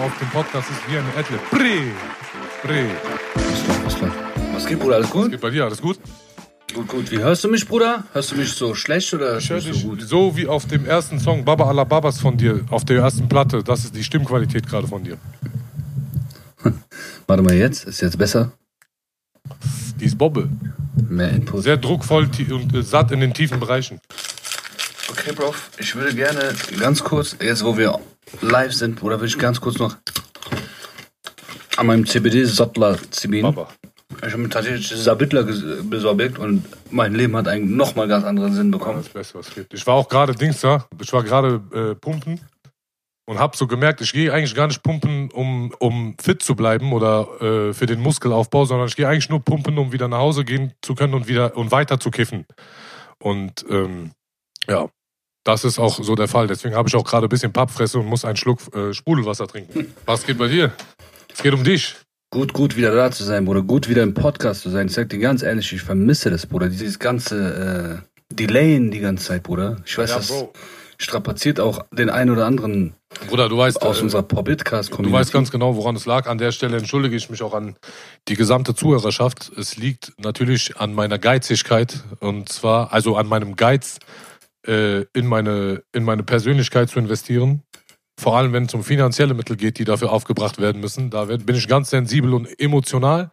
Name auf dem Podcast ist wie eine Edle. Bre. Bre. Was läuft, was läuft? Was geht, Bruder? Alles gut? Geht bei dir alles gut? Gut, gut. Wie hörst du mich, Bruder? Hörst du mich so schlecht oder hörst du mich so gut? so wie auf dem ersten Song Baba Alla Babas von dir, auf der ersten Platte. Das ist die Stimmqualität gerade von dir. Warte mal jetzt. Ist jetzt besser? Die ist Bobbe. Mehr Input. Sehr druckvoll und äh, satt in den tiefen Bereichen. Okay, Bro. Ich würde gerne ganz kurz, jetzt wo wir live sind, Bruder, würde ich ganz kurz noch an meinem CBD-Sottler ziehen. Ich habe mir tatsächlich Sabitler ges- besorgt und mein Leben hat einen nochmal ganz anderen Sinn bekommen. Das Beste, was gibt. Ich war auch gerade Dings da. Ich war gerade äh, pumpen und habe so gemerkt, ich gehe eigentlich gar nicht pumpen, um, um fit zu bleiben oder äh, für den Muskelaufbau, sondern ich gehe eigentlich nur pumpen, um wieder nach Hause gehen zu können und wieder und weiter zu kiffen. Und ähm, ja, das ist auch so der Fall. Deswegen habe ich auch gerade ein bisschen Pappfresse und muss einen Schluck äh, Sprudelwasser trinken. Was geht bei dir? Es geht um dich. Gut, gut wieder da zu sein, Bruder. Gut wieder im Podcast zu sein. Ich sag dir ganz ehrlich, ich vermisse das, Bruder. Dieses ganze äh, Delayen die ganze Zeit, Bruder. Ich weiß, das strapaziert auch den einen oder anderen Bruder, du weißt, aus äh, unserer podcast Du weißt ganz genau, woran es lag. An der Stelle entschuldige ich mich auch an die gesamte Zuhörerschaft. Es liegt natürlich an meiner Geizigkeit und zwar, also an meinem Geiz, äh, in, meine, in meine Persönlichkeit zu investieren. Vor allem, wenn es um finanzielle Mittel geht, die dafür aufgebracht werden müssen. Da bin ich ganz sensibel und emotional.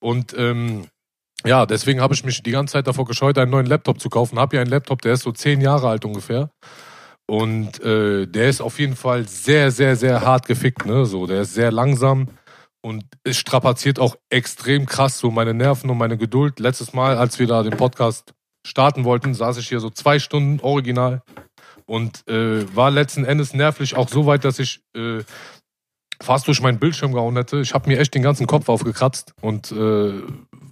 Und ähm, ja, deswegen habe ich mich die ganze Zeit davor gescheut, einen neuen Laptop zu kaufen. Habe ja einen Laptop, der ist so zehn Jahre alt ungefähr. Und äh, der ist auf jeden Fall sehr, sehr, sehr hart gefickt. Ne? So, der ist sehr langsam und es strapaziert auch extrem krass so meine Nerven und meine Geduld. Letztes Mal, als wir da den Podcast starten wollten, saß ich hier so zwei Stunden original und äh, war letzten Endes nervlich auch so weit, dass ich äh, fast durch meinen Bildschirm gehauen hätte. Ich habe mir echt den ganzen Kopf aufgekratzt und äh,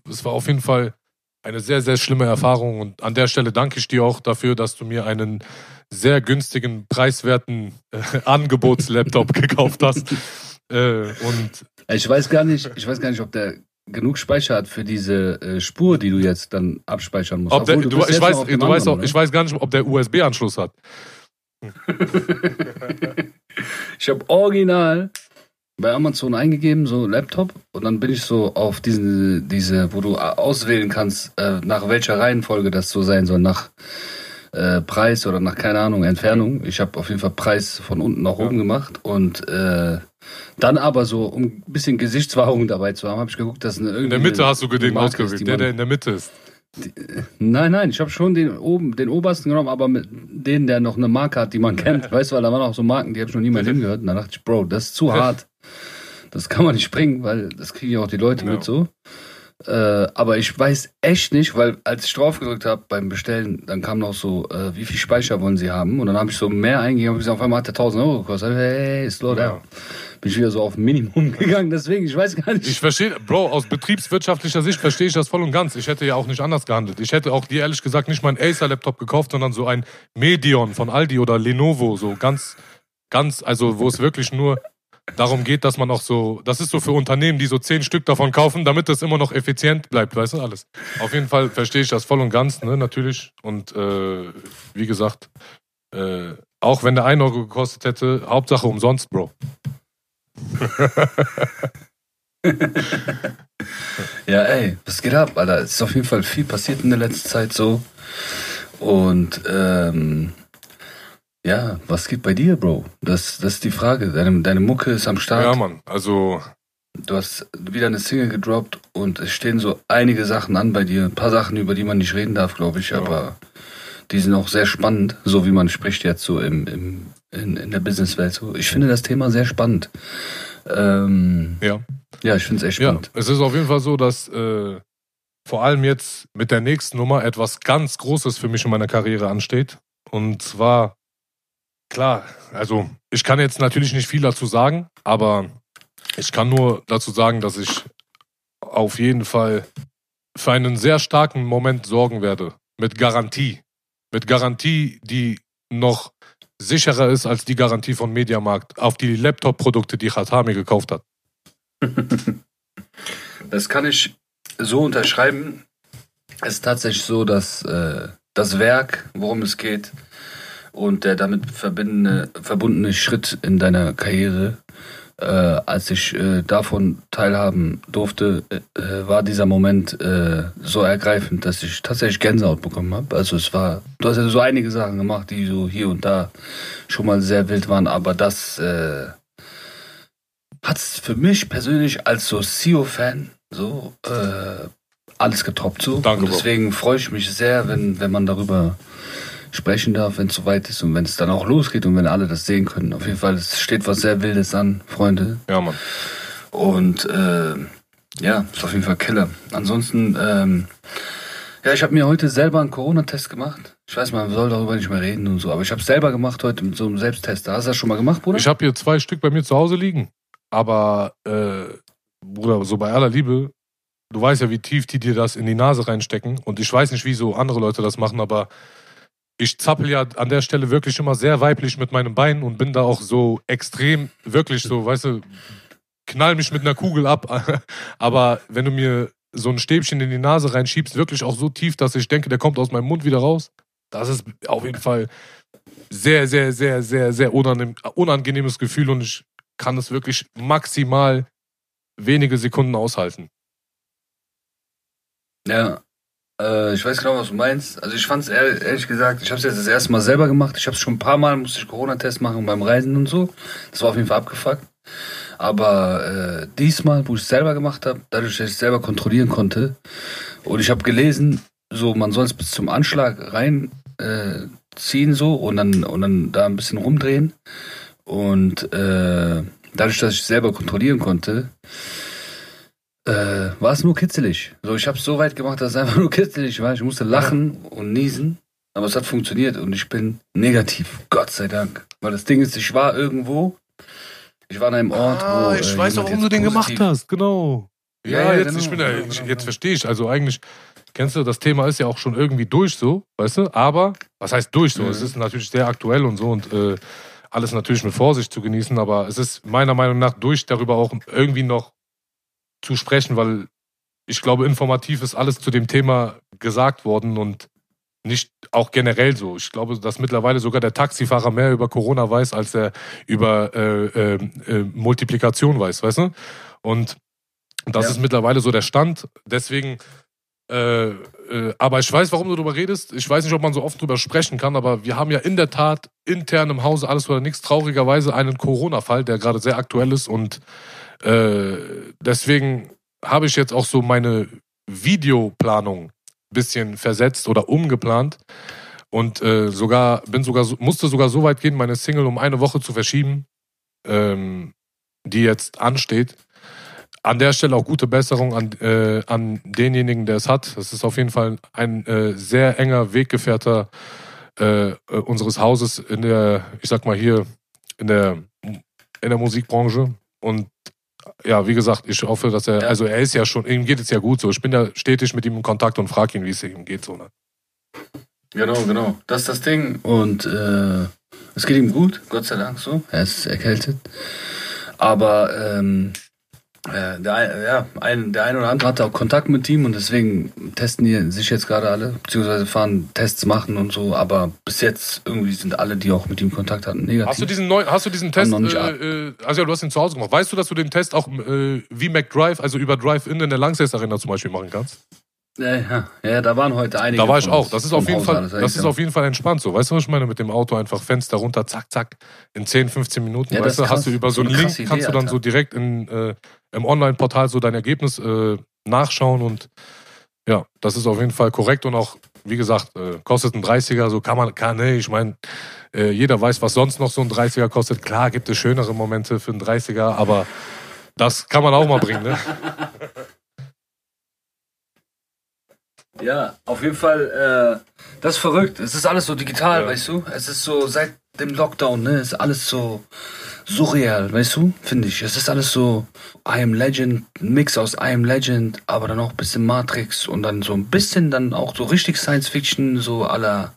es war auf jeden Fall eine sehr, sehr schlimme Erfahrung. Und an der Stelle danke ich dir auch dafür, dass du mir einen sehr günstigen, preiswerten äh, Angebotslaptop gekauft hast. Äh, und Ich weiß gar nicht, ich weiß gar nicht, ob der genug Speicher hat für diese äh, Spur, die du jetzt dann abspeichern musst. ob der, Obwohl, du, bist ich, weiß, du weißt auch, ich weiß gar nicht, ob der USB-Anschluss hat. Ich habe original bei Amazon eingegeben, so Laptop, und dann bin ich so auf diese, diese wo du auswählen kannst, äh, nach welcher Reihenfolge das so sein soll, nach äh, Preis oder nach, keine Ahnung, Entfernung. Ich habe auf jeden Fall Preis von unten nach oben gemacht und äh, dann aber so, um ein bisschen Gesichtswahrung dabei zu haben, habe ich geguckt, dass eine irgendwie In der Mitte hast du den ist, die ausgewählt, der, der in der Mitte ist. Nein, nein, ich habe schon den oben, den obersten genommen, aber mit den, der noch eine Marke hat, die man kennt. Weißt du, weil da waren auch so Marken, die habe ich noch niemand hingehört. Und dann dachte ich, Bro, das ist zu hart. Das kann man nicht bringen, weil das kriegen ja auch die Leute Ja. mit so. Äh, aber ich weiß echt nicht, weil als ich drauf gedrückt habe beim Bestellen, dann kam noch so, äh, wie viel Speicher wollen Sie haben? Und dann habe ich so mehr eingegeben, hab gesagt, auf einmal hat der 1000 Euro gekostet. Hey, slow down. Ja. Bin ich wieder so auf Minimum gegangen, deswegen, ich weiß gar nicht. Ich verstehe, Bro, aus betriebswirtschaftlicher Sicht verstehe ich das voll und ganz. Ich hätte ja auch nicht anders gehandelt. Ich hätte auch dir ehrlich gesagt nicht meinen Acer-Laptop gekauft, sondern so ein Medion von Aldi oder Lenovo, so ganz, ganz, also wo es wirklich nur darum geht, dass man auch so, das ist so für Unternehmen, die so zehn Stück davon kaufen, damit das immer noch effizient bleibt, weißt du, alles. Auf jeden Fall verstehe ich das voll und ganz, ne, natürlich. Und äh, wie gesagt, äh, auch wenn der 1 Euro gekostet hätte, Hauptsache umsonst, Bro. Ja, ey, was geht ab, Alter? Es ist auf jeden Fall viel passiert in der letzten Zeit so. Und ähm, ja, was geht bei dir, Bro? Das, das ist die Frage. Deine, deine Mucke ist am Start. Ja, Mann, also Du hast wieder eine Single gedroppt und es stehen so einige Sachen an bei dir. Ein paar Sachen, über die man nicht reden darf, glaube ich, Ja. aber die sind auch sehr spannend, so wie man spricht jetzt so im, im, in, in der Businesswelt. So. Ich finde das Thema sehr spannend. Ähm, ja. ja, ich finde es echt Ja, spannend. es ist auf jeden Fall so, dass äh, vor allem jetzt mit der nächsten Nummer etwas ganz Großes für mich in meiner Karriere ansteht. Und zwar, klar, also ich kann jetzt natürlich nicht viel dazu sagen, aber ich kann nur dazu sagen, dass ich auf jeden Fall für einen sehr starken Moment sorgen werde. Mit Garantie. Mit Garantie, die noch sicherer ist als die Garantie von Mediamarkt auf die Laptop-Produkte, die Khatami gekauft hat. Das kann ich so unterschreiben. Es ist tatsächlich so, dass äh, das Werk, worum es geht, und der damit verbindene, verbundene Schritt in deiner Karriere, äh, als ich äh, davon teilhaben durfte, äh, war dieser Moment äh, so ergreifend, dass ich tatsächlich Gänsehaut bekommen habe. Also es war, du hast ja so einige Sachen gemacht, die so hier und da schon mal sehr wild waren, aber das äh, hat es für mich persönlich als so CEO-Fan so äh, alles getoppt so. Danke, und deswegen freue ich mich sehr, wenn, wenn man darüber sprechen darf, wenn es soweit ist und wenn es dann auch losgeht und wenn alle das sehen können. Auf jeden Fall, es steht was sehr Wildes an, Freunde. Ja, Mann. Und äh, ja, ist auf jeden Fall Killer. Ansonsten, ähm, ja, ich habe mir heute selber einen Corona-Test gemacht. Ich weiß, man soll darüber nicht mehr reden und so, aber ich habe es selber gemacht heute mit so einem Selbsttest. Hast du das schon mal gemacht, Bruder? Ich habe hier zwei Stück bei mir zu Hause liegen. Aber, äh, Bruder, so bei aller Liebe, du weißt ja, wie tief die dir das in die Nase reinstecken. Und ich weiß nicht, wie so andere Leute das machen, aber ich zappel ja an der Stelle wirklich immer sehr weiblich mit meinem Bein und bin da auch so extrem, wirklich so, weißt du, knall mich mit einer Kugel ab. Aber wenn du mir so ein Stäbchen in die Nase reinschiebst, wirklich auch so tief, dass ich denke, der kommt aus meinem Mund wieder raus, das ist auf jeden Fall sehr, sehr, sehr, sehr, sehr unangenehm, unangenehmes Gefühl und ich kann es wirklich maximal wenige Sekunden aushalten. Ja, äh, ich weiß genau, was du meinst. Also ich fand es ehrlich, gesagt, ich habe es jetzt das erste Mal selber gemacht. Ich habe es schon ein paar Mal, musste ich Corona-Test machen beim Reisen und so. Das war auf jeden Fall abgefuckt. Aber äh, diesmal, wo ich es selber gemacht habe, dadurch, dass ich es selber kontrollieren konnte, und ich habe gelesen, so man soll es bis zum Anschlag reinziehen äh, ziehen so und dann und dann da ein bisschen rumdrehen und äh, dadurch, dass ich selber kontrollieren konnte, äh, war es nur kitzelig. So, ich habe es so weit gemacht, dass es einfach nur kitzelig war. Ich musste lachen und niesen, aber es hat funktioniert und ich bin negativ, Gott sei Dank. Weil das Ding ist, ich war irgendwo, ich war an einem Ort, Ah, wo. ich äh, weiß auch, warum du den gemacht hast, genau. Ja, Ja, ja, jetzt, genau, ich bin genau, ich, jetzt genau. verstehe ich. Also eigentlich, kennst du, das Thema ist ja auch schon irgendwie durch so, weißt du? Aber, was heißt durch so? Mhm. Es ist natürlich sehr aktuell und so und äh, alles natürlich mit Vorsicht zu genießen, aber es ist meiner Meinung nach durch, darüber auch irgendwie noch zu sprechen, weil ich glaube, informativ ist alles zu dem Thema gesagt worden und nicht auch generell so. Ich glaube, dass mittlerweile sogar der Taxifahrer mehr über Corona weiß, als er über äh, äh, äh, Multiplikation weiß, weißt du? Und das Ja. ist mittlerweile so der Stand. Deswegen, äh, äh, aber ich weiß, warum du darüber redest. Ich weiß nicht, ob man so oft drüber sprechen kann, aber wir haben ja in der Tat intern im Hause alles oder nichts traurigerweise einen Corona-Fall, der gerade sehr aktuell ist und äh, deswegen habe ich jetzt auch so meine Videoplanung ein bisschen versetzt oder umgeplant und äh, sogar bin sogar so- musste sogar so weit gehen, meine Single um eine Woche zu verschieben, ähm, die jetzt ansteht. An der Stelle auch gute Besserung an, äh, an denjenigen, der es hat. Das ist auf jeden Fall ein äh, sehr enger Weggefährter äh, äh, unseres Hauses in der, ich sag mal hier, in der, in der Musikbranche. Und ja, wie gesagt, ich hoffe, dass er, also er ist ja schon, ihm geht es ja gut so. Ich bin ja stetig mit ihm in Kontakt und frage ihn, wie es ihm geht. So, ne? Genau, genau. Das ist das Ding. Und äh, es geht ihm gut, Gott sei Dank so. Er ist erkältet. Aber ähm, äh, der, ja, ein, der eine oder andere hatte auch Kontakt mit ihm und deswegen testen die sich jetzt gerade alle, beziehungsweise fahren Tests machen und so. Aber bis jetzt irgendwie sind alle, die auch mit ihm Kontakt hatten, negativ. Hast du diesen neuen, hast du diesen Test, noch nicht äh, äh, also ja, du hast ihn zu Hause gemacht. Weißt du, dass du den Test auch äh, wie McDrive, also über Drive-In in der Langsess Arena zum Beispiel machen kannst? ja, ja, ja, da waren heute einige. Da war ich auch. Das ist auf jeden Haus Fall, alles, das ist ja. auf jeden Fall entspannt so. Weißt du, was ich meine? Mit dem Auto einfach Fenster runter, zack, zack, in 10, 15 Minuten. Ja, das weißt du, hast du über so So einen eine Link, krasse kannst du Idee, dann so Alter. direkt in, äh, im Online-Portal so dein Ergebnis äh, nachschauen und ja, das ist auf jeden Fall korrekt und auch, wie gesagt, äh, kostet ein 30er, so kann man, kann, nee, ich meine, äh, jeder weiß, was sonst noch so ein 30er kostet. Klar gibt es schönere Momente für einen 30er, aber das kann man auch mal bringen, ne? Ja, auf jeden Fall, äh, das ist verrückt. Es ist alles so digital, Ja. weißt du? Es ist so, seit dem Lockdown, ne, ist alles so surreal, weißt du? Finde ich. Es ist alles so I Am Legend, ein Mix aus I Am Legend, aber dann auch ein bisschen Matrix und dann so ein bisschen dann auch so richtig Science Fiction, so aller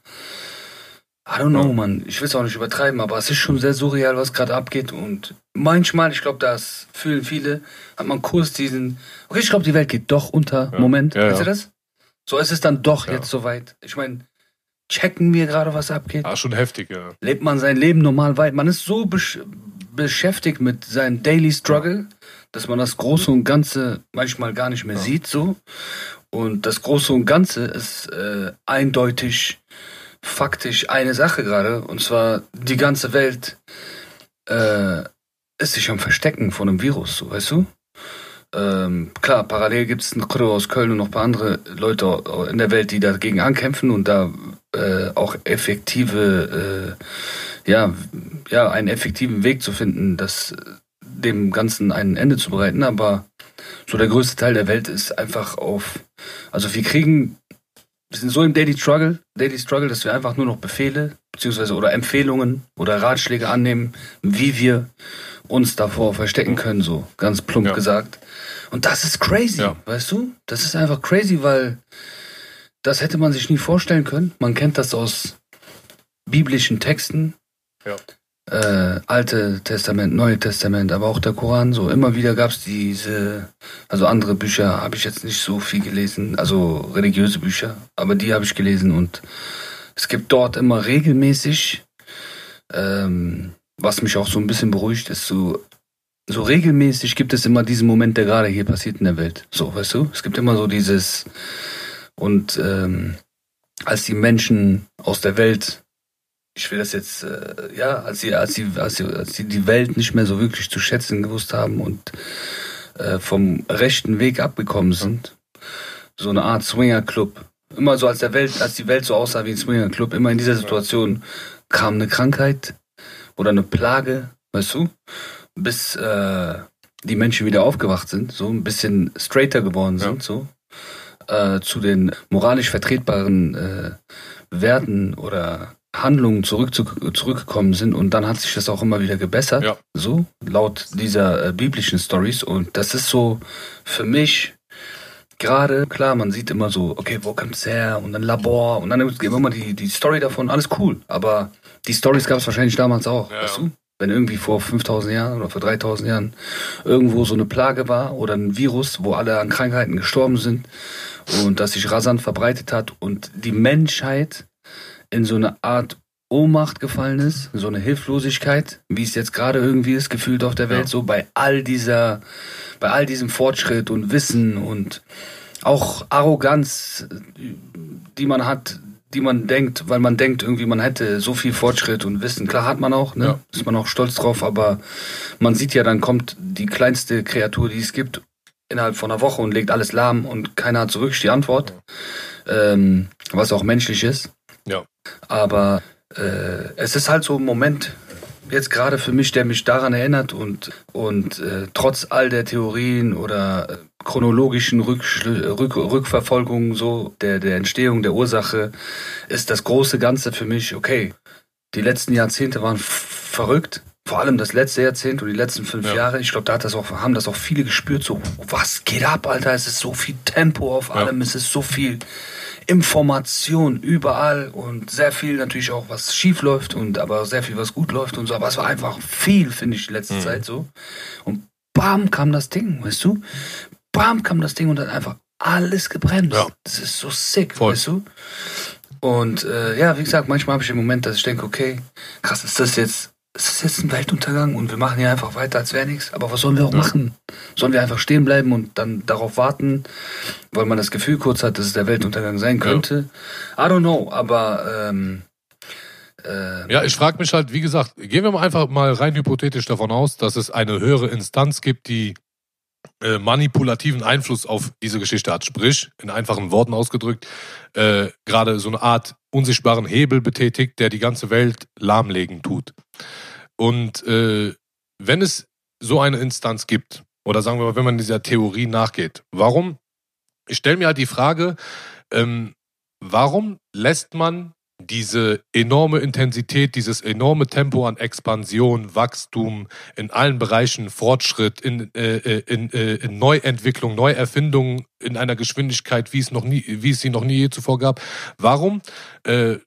I don't know, Mann. Ich will es auch nicht übertreiben, aber es ist schon sehr surreal, was gerade abgeht. Und manchmal, ich glaube, das fühlen viele, hat man kurz diesen, okay, ich glaube, die Welt geht doch unter. Ja. Moment, Ja, kennst ja. du das? So ist es dann doch Ja. jetzt soweit. Ich meine, Checken wir gerade, was abgeht? Ah, schon heftig, ja. Lebt man sein Leben normal weit? Man ist so besch beschäftigt mit seinem Daily Struggle, dass man das Große und Ganze manchmal gar nicht mehr Ja. sieht, so. Und das Große und Ganze ist äh, eindeutig, faktisch eine Sache gerade. Und zwar die ganze Welt äh, ist sich am Verstecken von einem Virus, so, weißt du? Ähm, klar, parallel gibt es einen Kro aus Köln und noch ein paar andere Leute in der Welt, die dagegen ankämpfen und da äh, auch effektive, äh, ja, ja, einen effektiven Weg zu finden, das dem Ganzen ein Ende zu bereiten. Aber so der größte Teil der Welt ist einfach auf, also wir kriegen, wir sind so im Daily Struggle, Daily Struggle, dass wir einfach nur noch Befehle beziehungsweise oder Empfehlungen oder Ratschläge annehmen, wie wir uns davor verstecken können, so ganz plump Ja. gesagt. Und das ist crazy, Ja. weißt du? Das ist einfach crazy, weil das hätte man sich nie vorstellen können. Man kennt das aus biblischen Texten. Ja. Äh, Alte Testament, Neue Testament, aber auch der Koran. So immer wieder gab es diese, also andere Bücher habe ich jetzt nicht so viel gelesen, also religiöse Bücher, aber die habe ich gelesen und es gibt dort immer regelmäßig, ähm, was mich auch so ein bisschen beruhigt, ist so, so regelmäßig gibt es immer diesen Moment, der gerade hier passiert in der Welt. So, weißt du? Es gibt immer so dieses und ähm, als die Menschen aus der Welt, ich will das jetzt, äh, ja, als sie, als sie, als sie, als sie die Welt nicht mehr so wirklich zu schätzen gewusst haben und äh, vom rechten Weg abgekommen sind, so eine Art Swinger-Club. Immer so als der Welt, als die Welt so aussah wie ein Swinger-Club, immer in dieser Situation kam eine Krankheit oder eine Plage, weißt du, bis äh, die Menschen wieder aufgewacht sind, so ein bisschen straighter geworden sind, Ja. so äh, zu den moralisch vertretbaren äh, Werten oder Handlungen zurück zu, zurückgekommen sind und dann hat sich das auch immer wieder gebessert, Ja. so laut dieser äh, biblischen Stories und das ist so für mich gerade klar, man sieht immer so, okay, wo kommt's her und dann Labor und dann immer die die Story davon, alles cool, aber die Stories gab es wahrscheinlich damals auch, Ja. weißt du? Wenn irgendwie vor 5000 Jahren oder vor 3000 Jahren irgendwo so eine Plage war oder ein Virus, wo alle an Krankheiten gestorben sind und das sich rasant verbreitet hat und die Menschheit in so eine Art Ohnmacht gefallen ist, so eine Hilflosigkeit, wie es jetzt gerade irgendwie ist, gefühlt auf der Welt, Ja. so bei all dieser, bei all diesem Fortschritt und Wissen und auch Arroganz, die man hat, die man denkt, weil man denkt irgendwie, man hätte so viel Fortschritt und Wissen. Klar hat man auch, ne? Ja. Ist man auch stolz drauf, aber man sieht ja, dann kommt die kleinste Kreatur, die es gibt, innerhalb von einer Woche und legt alles lahm und keiner hat wirklich die Antwort. Ähm, was auch menschlich ist. Ja. Aber äh, es ist halt so ein Moment, jetzt gerade für mich, der mich daran erinnert und, und äh, trotz all der Theorien oder äh, chronologischen Rückschlü Rück Rückverfolgungen so der, der Entstehung der Ursache, ist das große Ganze für mich, okay, die letzten Jahrzehnte waren verrückt. Vor allem das letzte Jahrzehnt und die letzten fünf Ja. Jahre. Ich glaube, da hat das auch, haben das auch viele gespürt. So, was geht ab, Alter? Es ist so viel Tempo auf Ja. allem. Es ist so viel Information überall und sehr viel natürlich auch, was schief läuft und aber sehr viel, was gut läuft und so. Aber es war einfach viel, finde ich, die letzte Mhm. Zeit so. Und bam kam das Ding, weißt du? Bam kam das Ding und hat einfach alles gebremst. Ja. Das ist so sick, Voll. weißt du? Und äh, ja, wie gesagt, manchmal habe ich den Moment, dass ich denke, okay, krass, ist das jetzt, ist das jetzt ein Weltuntergang und wir machen hier einfach weiter, als wäre nichts. Aber was sollen wir auch Ja. machen? Sollen wir einfach stehen bleiben und dann darauf warten, weil man das Gefühl kurz hat, dass es der Weltuntergang sein könnte? I don't know, aber ähm, äh, Ja, ich frage mich halt, wie gesagt, gehen wir mal einfach mal rein hypothetisch davon aus, dass es eine höhere Instanz gibt, die äh, manipulativen Einfluss auf diese Geschichte hat. Sprich, in einfachen Worten ausgedrückt, äh, gerade so eine Art unsichtbaren Hebel betätigt, der die ganze Welt lahmlegen tut. Und äh, wenn es so eine Instanz gibt, oder sagen wir mal, wenn man dieser Theorie nachgeht, warum? Ich stelle mir halt die Frage, ähm, warum lässt man diese enorme Intensität, dieses enorme Tempo an Expansion, Wachstum in allen Bereichen, Fortschritt, in, äh, äh, in, äh, in Neuentwicklung, Neuerfindung in einer Geschwindigkeit, wie es noch nie, wie es sie noch nie je zuvor gab. Warum äh,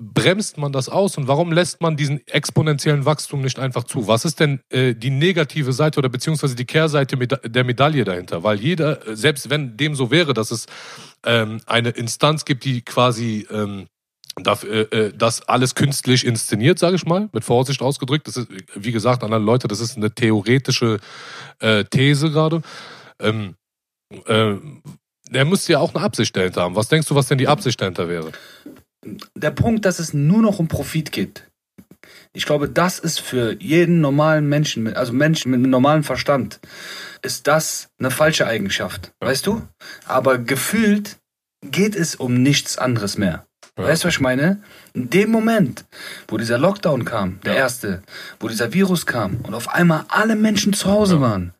bremst man das aus und warum lässt man diesen exponentiellen Wachstum nicht einfach zu? Was ist denn äh, die negative Seite oder beziehungsweise die Kehrseite der Medaille dahinter? Weil jeder, äh, selbst wenn dem so wäre, dass es ähm, eine Instanz gibt, die quasi ähm, das, äh, äh, das alles künstlich inszeniert, sage ich mal, mit Vorsicht ausgedrückt. Das ist, wie gesagt, an alle Leute, das ist eine theoretische äh, These gerade. Ähm, äh, der müsste ja auch eine Absicht dahinter haben. Was denkst du, was denn die Absicht dahinter wäre? Der Punkt, dass es nur noch um Profit geht. Ich glaube, das ist für jeden normalen Menschen, also Menschen mit einem normalen Verstand, ist das eine falsche Eigenschaft. Ja. Weißt du? Aber gefühlt geht es um nichts anderes mehr. Ja. Weißt du, was ich meine? In dem Moment, wo dieser Lockdown kam, der ja. erste, wo dieser Virus kam und auf einmal alle Menschen zu Hause waren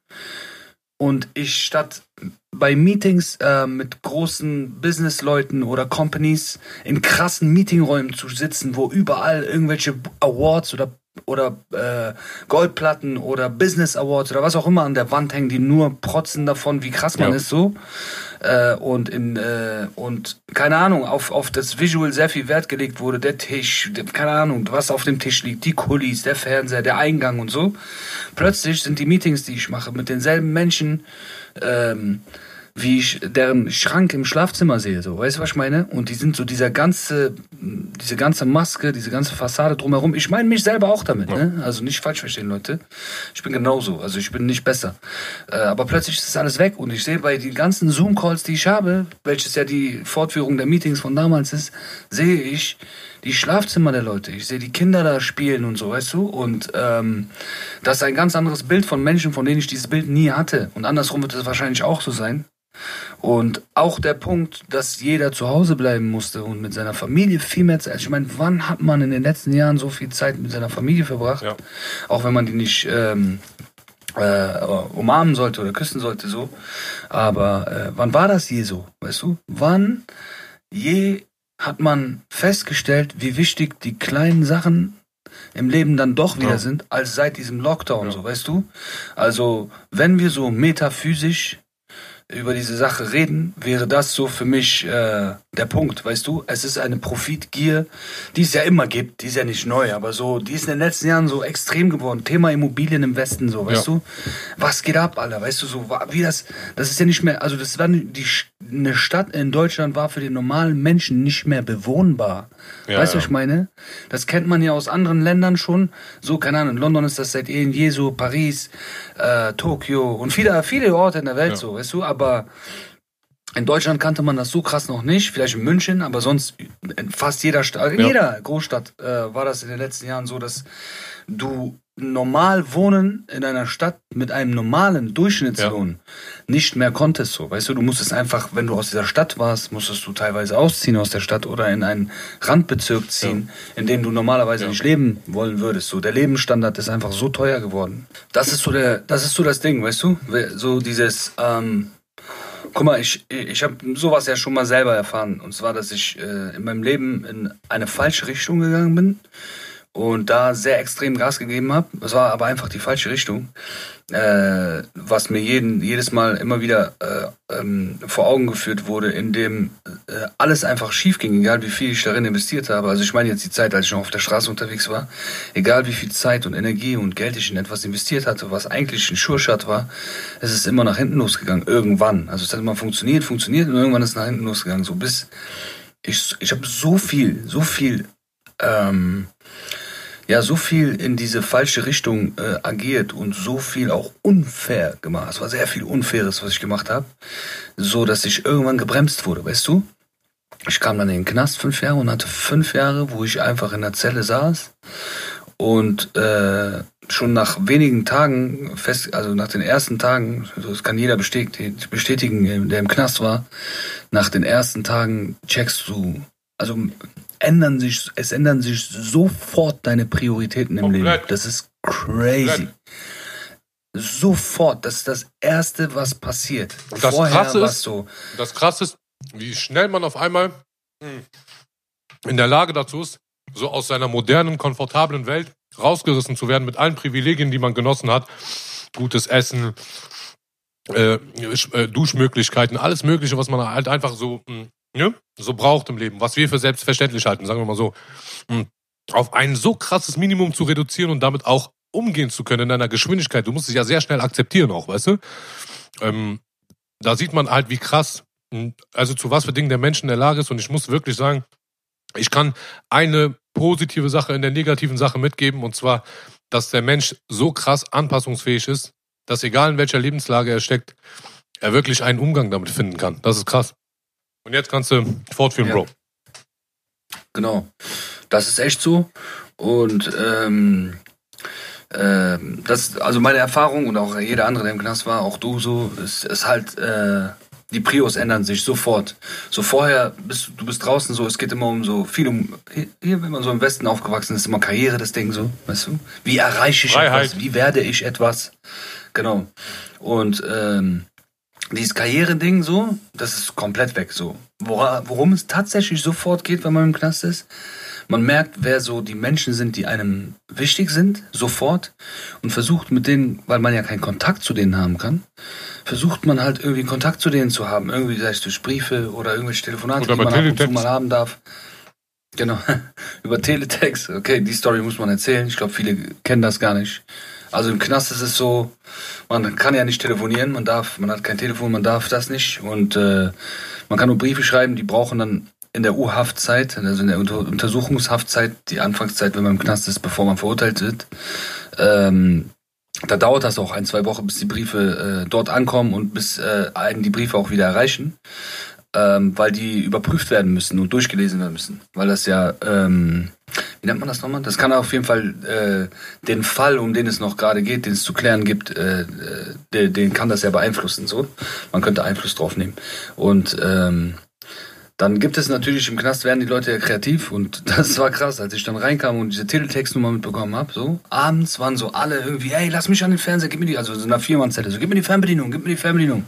und ich statt bei Meetings äh, mit großen Businessleuten oder Companies in krassen Meetingräumen zu sitzen, wo überall irgendwelche Awards oder oder äh, Goldplatten oder Business Awards oder was auch immer an der Wand hängen, die nur protzen davon, wie krass man ja. ist so. Äh, und in äh, und keine Ahnung, auf, auf das Visual sehr viel Wert gelegt wurde, der Tisch, der, keine Ahnung, was auf dem Tisch liegt, die Kulis, der Fernseher, der Eingang und so. Plötzlich sind die Meetings, die ich mache, mit denselben Menschen, ähm, wie ich deren Schrank im Schlafzimmer sehe, so, weißt du, was ich meine? Und die sind so dieser ganze, diese ganze Maske, diese ganze Fassade drumherum. Ich meine mich selber auch damit, ja. ne? Also nicht falsch verstehen, Leute. Ich bin genauso, also ich bin nicht besser. Äh, aber plötzlich ist das alles weg und ich sehe bei den ganzen Zoom-Calls, die ich habe, welches ja die Fortführung der Meetings von damals ist, sehe ich die Schlafzimmer der Leute. Ich sehe die Kinder da spielen und so, weißt du? Und ähm, das ist ein ganz anderes Bild von Menschen, von denen ich dieses Bild nie hatte. Und andersrum wird es wahrscheinlich auch so sein. Und auch der Punkt, dass jeder zu Hause bleiben musste und mit seiner Familie viel mehr Zeit. Ich meine, wann hat man in den letzten Jahren so viel Zeit mit seiner Familie verbracht? Ja. Auch wenn man die nicht ähm, äh, umarmen sollte oder küssen sollte, so. Aber äh, wann war das je so? Weißt du? Wann je hat man festgestellt, wie wichtig die kleinen Sachen im Leben dann doch wieder ja. sind, als seit diesem Lockdown, ja. so, weißt du? Also, wenn wir so metaphysisch über diese Sache reden, wäre das so für mich äh, der Punkt, weißt du? Es ist eine Profitgier, die es ja immer gibt, die ist ja nicht neu, aber so, die ist in den letzten Jahren so extrem geworden. Thema Immobilien im Westen, so, weißt ja. du? Was geht ab, Alter? Weißt du, so, wie das, das ist ja nicht mehr, also das war die, eine Stadt in Deutschland war für den normalen Menschen nicht mehr bewohnbar. Ja, weißt du, ja. was ich meine? Das kennt man ja aus anderen Ländern schon. So, keine Ahnung, in London ist das seit eh je so, Paris, äh, Tokio und viele, viele Orte in der Welt so, weißt du? Aber in Deutschland kannte man das so krass noch nicht, vielleicht in München, aber sonst in fast jeder Stadt, in ja. jeder Großstadt äh, war das in den letzten Jahren so, dass du normal wohnen in einer Stadt mit einem normalen Durchschnittslohn ja. nicht mehr konntest so. Weißt du, du musstest einfach, wenn du aus dieser Stadt warst, musstest du teilweise ausziehen aus der Stadt oder in einen Randbezirk ziehen, ja. in dem du normalerweise ja. nicht leben wollen würdest. So, der Lebensstandard ist einfach so teuer geworden. Das ist so der, das ist so das Ding, weißt du? So dieses, ähm, Guck mal, ich, ich habe sowas ja schon mal selber erfahren. Und zwar, dass ich äh, in meinem Leben in eine falsche Richtung gegangen bin und da sehr extrem Gas gegeben habe. Es war aber einfach die falsche Richtung, äh, was mir jeden, jedes Mal immer wieder äh, ähm, vor Augen geführt wurde, in dem äh, alles einfach schief ging, egal wie viel ich darin investiert habe. Also ich meine jetzt die Zeit, als ich noch auf der Straße unterwegs war, egal wie viel Zeit und Energie und Geld ich in etwas investiert hatte, was eigentlich ein Schurschat war, es ist immer nach hinten losgegangen, irgendwann. Also es hat immer funktioniert, funktioniert und irgendwann ist es nach hinten losgegangen, so bis ich, ich habe so viel, so viel ähm, ja so viel in diese falsche Richtung äh, agiert und so viel auch unfair gemacht. Es war sehr viel Unfaires, was ich gemacht habe, so dass ich irgendwann gebremst wurde, weißt du? Ich kam dann in den Knast fünf Jahre und hatte fünf Jahre, wo ich einfach in der Zelle saß und äh, schon nach wenigen Tagen fest, also nach den ersten Tagen, das kann jeder bestätigen, der im Knast war, nach den ersten Tagen checkst du, also ändern sich, es ändern sich sofort deine Prioritäten im Komplett. Leben. Das ist crazy. Komplett. Sofort, das ist das Erste, was passiert. Und das Vorher Krasse ist, so das Krasse ist, wie schnell man auf einmal in der Lage dazu ist, so aus seiner modernen, komfortablen Welt rausgerissen zu werden mit allen Privilegien, die man genossen hat. Gutes Essen, äh, äh Duschmöglichkeiten, alles Mögliche, was man halt einfach so hm, ne, so braucht im Leben, was wir für selbstverständlich halten, sagen wir mal so, hm, auf ein so krasses Minimum zu reduzieren und damit auch umgehen zu können in einer Geschwindigkeit. Du musst dich ja sehr schnell akzeptieren auch, weißt du? Ähm, da sieht man halt, wie krass, hm, also zu was für Dingen der Mensch in der Lage ist. Und ich muss wirklich sagen, Ich kann eine positive Sache in der negativen Sache mitgeben und zwar, dass der Mensch so krass anpassungsfähig ist, dass egal in welcher Lebenslage er steckt, er wirklich einen Umgang damit finden kann. Das ist krass. Und jetzt kannst du fortführen, ja. Bro. Genau. Das ist echt so. Und ähm, äh, das, also meine Erfahrung und auch jeder andere, der im Knast war, auch du so, ist, ist halt, äh, die Prios ändern sich sofort. So vorher bist du bist draußen so, es geht immer um so viel um hier, wenn man so im Westen aufgewachsen ist, immer Karriere, das Ding so, weißt du? Wie erreiche ich Freiheit. etwas? Wie werde ich etwas? Genau. Und ähm, dieses Karriere-Ding so, das ist komplett weg so. Wora, worum es tatsächlich sofort geht, wenn man im Knast ist, man merkt, wer so die Menschen sind, die einem wichtig sind, sofort und versucht mit denen, weil man ja keinen Kontakt zu denen haben kann, versucht man halt irgendwie Kontakt zu denen zu haben, irgendwie sei es durch Briefe oder irgendwelche Telefonate, oder die man ab und zu mal haben darf. Genau, über Teletext. Okay, die Story muss man erzählen. Ich glaube, viele kennen das gar nicht. Also im Knast ist es so, man kann ja nicht telefonieren, man darf, man hat kein Telefon, man darf das nicht. Und äh, man kann nur Briefe schreiben, die brauchen dann in der U-Haftzeit, also in der Unter Untersuchungshaftzeit, die Anfangszeit, wenn man im Knast ist, bevor man verurteilt wird, ähm, da dauert das auch ein, zwei Wochen, bis die Briefe äh, dort ankommen und bis äh, einen die Briefe auch wieder erreichen, ähm, weil die überprüft werden müssen und durchgelesen werden müssen. Weil das ja, ähm, wie nennt man das nochmal? Das kann auf jeden Fall äh, den Fall, um den es noch gerade geht, den es zu klären gibt, äh, den, den kann das ja beeinflussen. So, man könnte Einfluss drauf nehmen. Und ähm, dann gibt es natürlich im Knast werden die Leute ja kreativ und das war krass, als ich dann reinkam und diese Teletext-Nummer mitbekommen habe, so abends waren so alle irgendwie, hey, lass mich an den Fernseher, gib mir die, also so einer Viermannzelle, so gib mir die Fernbedienung, gib mir die Fernbedienung.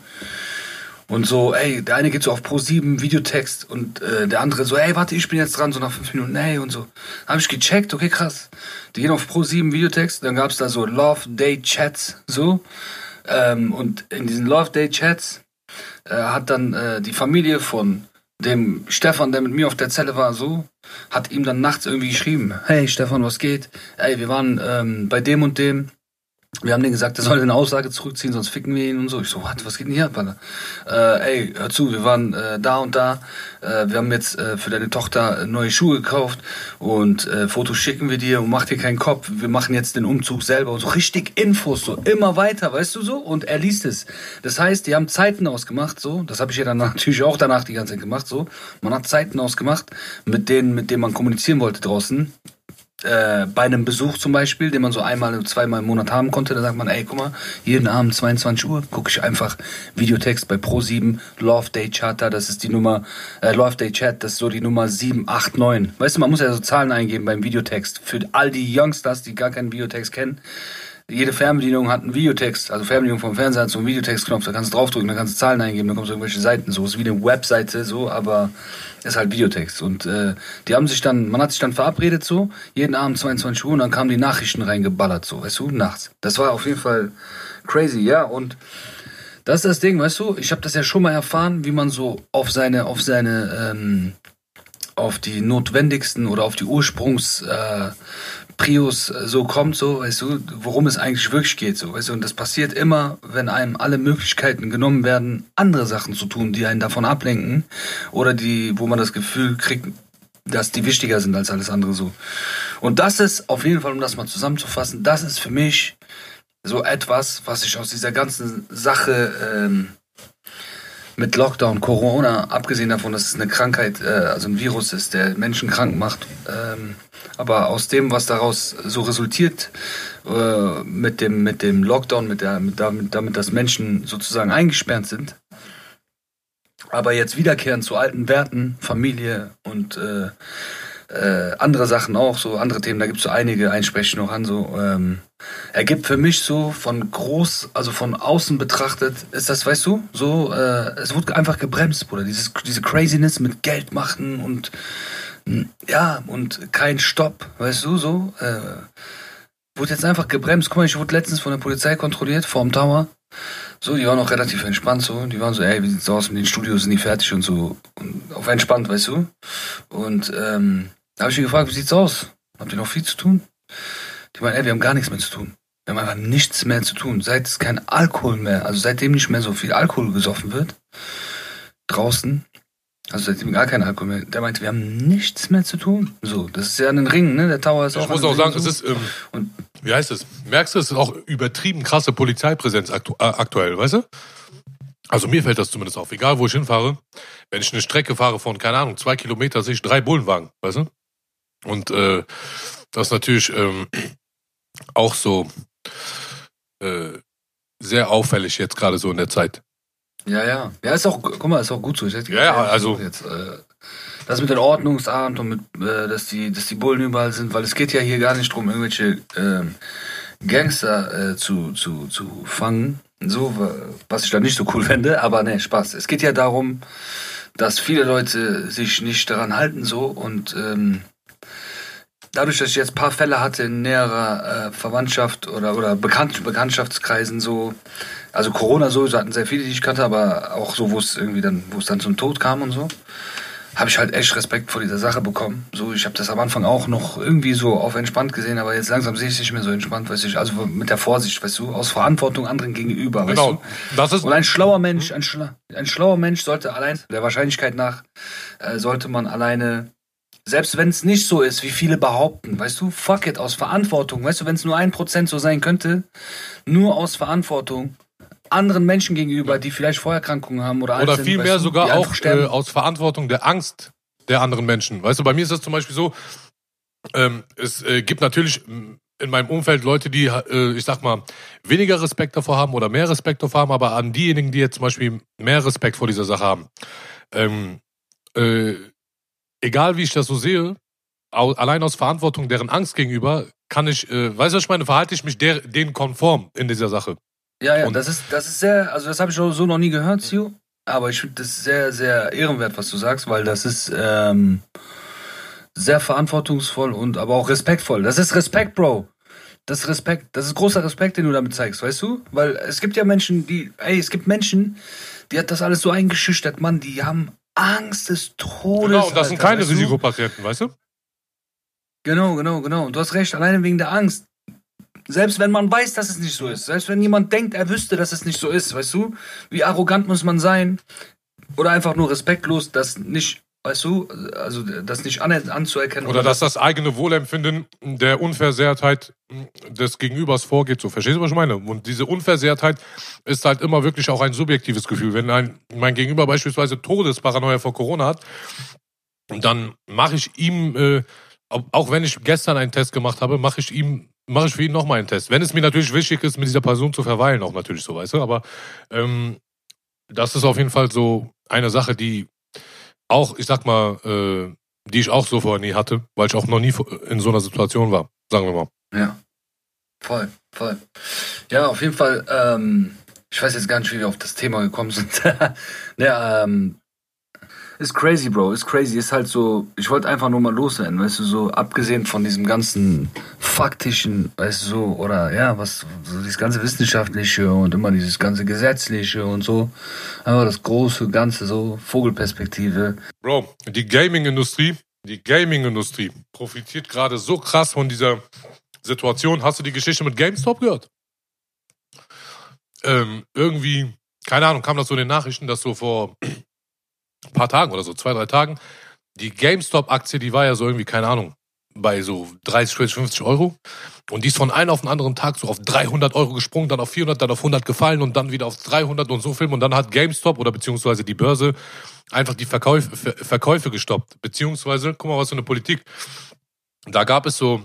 Und so, ey, der eine geht so auf Pro 7 Videotext und äh, der andere so, ey, warte, ich bin jetzt dran, so nach fünf Minuten, ey, und so. Hab ich gecheckt, okay, krass. Die gehen auf Pro 7 Videotext, dann gab's da so Love Day Chats, so. Ähm, und in diesen Love Day Chats äh, hat dann äh, die Familie von dem Stefan, der mit mir auf der Zelle war, so, hat ihm dann nachts irgendwie geschrieben, hey Stefan, was geht? Ey, wir waren ähm, bei dem und dem wir haben denen gesagt, er soll eine Aussage zurückziehen, sonst ficken wir ihn und so. Ich so, was, was geht denn hier ab, Alter? Äh, ey, hör zu, wir waren äh, da und da. Äh, wir haben jetzt äh, für deine Tochter neue Schuhe gekauft und äh, Fotos schicken wir dir und mach dir keinen Kopf. Wir machen jetzt den Umzug selber und so richtig Infos, so immer weiter, weißt du so? Und er liest es. Das heißt, die haben Zeiten ausgemacht, so. Das habe ich ja dann natürlich auch danach die ganze Zeit gemacht, so. Man hat Zeiten ausgemacht, mit denen, mit denen man kommunizieren wollte draußen äh, bei einem Besuch zum Beispiel, den man so einmal oder zweimal im Monat haben konnte, da sagt man, ey, guck mal, jeden Abend 22 Uhr gucke ich einfach Videotext bei Pro7, Love Day Charter, das ist die Nummer, äh, Love Day Chat, das ist so die Nummer 789. Weißt du, man muss ja so Zahlen eingeben beim Videotext. Für all die Youngsters, die gar keinen Videotext kennen, jede Fernbedienung hat einen Videotext, also Fernbedienung vom Fernseher hat so einen Videotextknopf, da kannst du draufdrücken, da kannst du Zahlen eingeben, da kommst du irgendwelche Seiten, so ist wie eine Webseite, so, aber ist halt Videotext. Und äh, die haben sich dann, man hat sich dann verabredet so, jeden Abend 22 Uhr und dann kamen die Nachrichten reingeballert, so, weißt du, nachts. Das war auf jeden Fall crazy, ja, und das ist das Ding, weißt du, ich habe das ja schon mal erfahren, wie man so auf seine, auf seine, ähm, auf die notwendigsten oder auf die Ursprungs, äh, Prius so kommt, so, weißt du, worum es eigentlich wirklich geht, so, weißt du, und das passiert immer, wenn einem alle Möglichkeiten genommen werden, andere Sachen zu tun, die einen davon ablenken oder die, wo man das Gefühl kriegt, dass die wichtiger sind als alles andere, so. Und das ist, auf jeden Fall, um das mal zusammenzufassen, das ist für mich so etwas, was ich aus dieser ganzen Sache, ähm, mit Lockdown, Corona, abgesehen davon, dass es eine Krankheit, äh, also ein Virus ist, der Menschen krank macht, ähm, aber aus dem, was daraus so resultiert, äh, mit, dem, mit dem Lockdown, mit der, mit damit, damit, dass Menschen sozusagen eingesperrt sind, aber jetzt wiederkehren zu alten Werten, Familie und äh, äh, andere Sachen auch, so andere Themen, da gibt es so einige, einsprechen noch an, so, ähm, ergibt für mich so von groß, also von außen betrachtet, ist das, weißt du, so, äh, es wurde einfach gebremst, Bruder, dieses, diese Craziness mit Geld machen und ja, und kein Stopp, weißt du, so. Äh, wurde jetzt einfach gebremst. Guck mal, ich wurde letztens von der Polizei kontrolliert, vorm Tower. So, die waren auch relativ entspannt, so. Die waren so, ey, wie sieht's aus mit den Studios, sind die fertig und so. Und auf entspannt, weißt du. Und ähm, da habe ich mich gefragt, wie sieht's aus? Habt ihr noch viel zu tun? Die meinen, ey, wir haben gar nichts mehr zu tun. Wir haben einfach nichts mehr zu tun. Seit es kein Alkohol mehr, also seitdem nicht mehr so viel Alkohol gesoffen wird, draußen, Also seitdem gar kein Alkohol mehr. Der meinte, wir haben nichts mehr zu tun. So, das ist ja ein Ring, ne? Der Tower ist auch. Ich muss auch sagen, Ring, es ist, ähm, Und- wie heißt es? Merkst du, es ist auch übertrieben krasse Polizeipräsenz aktu äh, aktuell, weißt du? Also mir fällt das zumindest auf. Egal, wo ich hinfahre, wenn ich eine Strecke fahre von, keine Ahnung, zwei Kilometer, sehe ich drei Bullenwagen, weißt du? Und äh, das ist natürlich ähm, auch so äh, sehr auffällig jetzt gerade so in der Zeit. Ja, ja. Ja, ist auch, guck mal, ist auch gut so. Ich hätte Ja, ja, also- Jetzt, äh, das mit dem Ordnungsamt und mit, äh, dass, die, dass die Bullen überall sind, weil es geht ja hier gar nicht drum, irgendwelche ähm, Gangster äh, zu, zu, zu fangen. So, wa- was ich da nicht so cool fände, aber ne, Spaß. Es geht ja darum, dass viele Leute sich nicht daran halten so und ähm, dadurch, dass ich jetzt ein paar Fälle hatte in näherer äh, Verwandtschaft oder, oder Bekannt Bekanntschaftskreisen so, also Corona sowieso hatten sehr viele, die ich kannte, aber auch so, wo es irgendwie dann, wo es dann zum Tod kam und so, habe ich halt echt Respekt vor dieser Sache bekommen. So, ich habe das am Anfang auch noch irgendwie so auf entspannt gesehen, aber jetzt langsam sehe ich es nicht mehr so entspannt, weißt du, also mit der Vorsicht, weißt du, aus Verantwortung anderen gegenüber, weißt Genau. du. Das ist Und ein schlauer Mensch, ein, schla ein schlauer Mensch sollte allein, der Wahrscheinlichkeit nach, äh, sollte man alleine, selbst wenn es nicht so ist, wie viele behaupten, weißt du, fuck it, aus Verantwortung, weißt du, wenn es nur ein Prozent so sein könnte, nur aus Verantwortung anderen Menschen gegenüber, die vielleicht Vorerkrankungen haben oder Oder vielmehr sogar auch äh, aus Verantwortung der Angst der anderen Menschen. Weißt du, bei mir ist das zum Beispiel so, ähm, es äh, gibt natürlich m, in meinem Umfeld Leute, die, äh, ich sag mal, weniger Respekt davor haben oder mehr Respekt davor haben, aber an diejenigen, die jetzt zum Beispiel mehr Respekt vor dieser Sache haben, ähm, äh, egal wie ich das so sehe, allein aus Verantwortung deren Angst gegenüber, kann ich, äh, weißt du, was ich meine, verhalte ich mich der, denen konform in dieser Sache. Ja, ja, Und- das ist, das ist sehr, also das habe ich so so noch nie gehört, Sio. Aber ich finde das sehr, sehr ehrenwert, was du sagst, weil das ist ähm, sehr verantwortungsvoll und aber auch respektvoll. Das ist Respekt, Bro. Das ist Respekt, das ist großer Respekt, den du damit zeigst, weißt du? Weil es gibt ja Menschen, die, ey, es gibt Menschen, die hat das alles so eingeschüchtert, Mann, die haben Angst des Todes. Genau, und das sind Alter, keine weißt du? Risikopatienten, weißt du? Genau, genau, genau. Und du hast recht, alleine wegen der Angst. Selbst wenn man weiß, dass es nicht so ist. Selbst wenn jemand denkt, er wüsste, dass es nicht so ist, weißt du? Wie arrogant muss man sein? Oder einfach nur respektlos, das nicht, weißt du, also das nicht an, anzuerkennen. Oder dass das eigene Wohlempfinden der Unversehrtheit des Gegenübers vorgeht. So, verstehst du, was ich meine? Und diese Unversehrtheit ist halt immer wirklich auch ein subjektives Gefühl. Wenn ein, mein Gegenüber beispielsweise Todesparanoia vor Corona hat, dann mache ich ihm, äh, auch auch wenn ich gestern einen Test gemacht habe, mache ich ihm, mache ich für ihn nochmal einen Test. Wenn es mir natürlich wichtig ist, mit dieser Person zu verweilen, auch natürlich so, weißt du. Aber ähm, das ist auf jeden Fall so eine Sache, die auch, ich sag mal, äh, die ich auch so vorher nie hatte, weil ich auch noch nie in so einer Situation war, sagen wir mal. Ja. Voll, voll. Ja, auf jeden Fall, ähm, ich weiß jetzt gar nicht, wie wir auf das Thema gekommen sind. ja, ähm, ist crazy, Bro, ist crazy. Ist halt so, ich wollte einfach nur mal loswerden, weißt du, so abgesehen von diesem ganzen faktischen, weißt du, so, oder ja, was, so dieses ganze Wissenschaftliche und immer dieses ganze Gesetzliche und so. Einfach das große Ganze, so Vogelperspektive. Bro, die Gaming-Industrie, die Gaming-Industrie profitiert gerade so krass von dieser Situation. Hast du die Geschichte mit GameStop gehört? Ähm, irgendwie, keine Ahnung, kam das so in den Nachrichten, dass so vor ein paar Tagen oder so, zwei, drei Tagen, die GameStop-Aktie, die war ja so irgendwie, keine Ahnung, bei so 30, 40, 50 Euro. Und die ist von einem auf den anderen Tag so auf 300 Euro gesprungen, dann auf 400, dann auf 100 gefallen und dann wieder auf 300 und so Film. Und dann hat GameStop oder beziehungsweise die Börse einfach die Verkäufe, Ver Verkäufe gestoppt. Beziehungsweise, guck mal, was für eine Politik. Da gab es so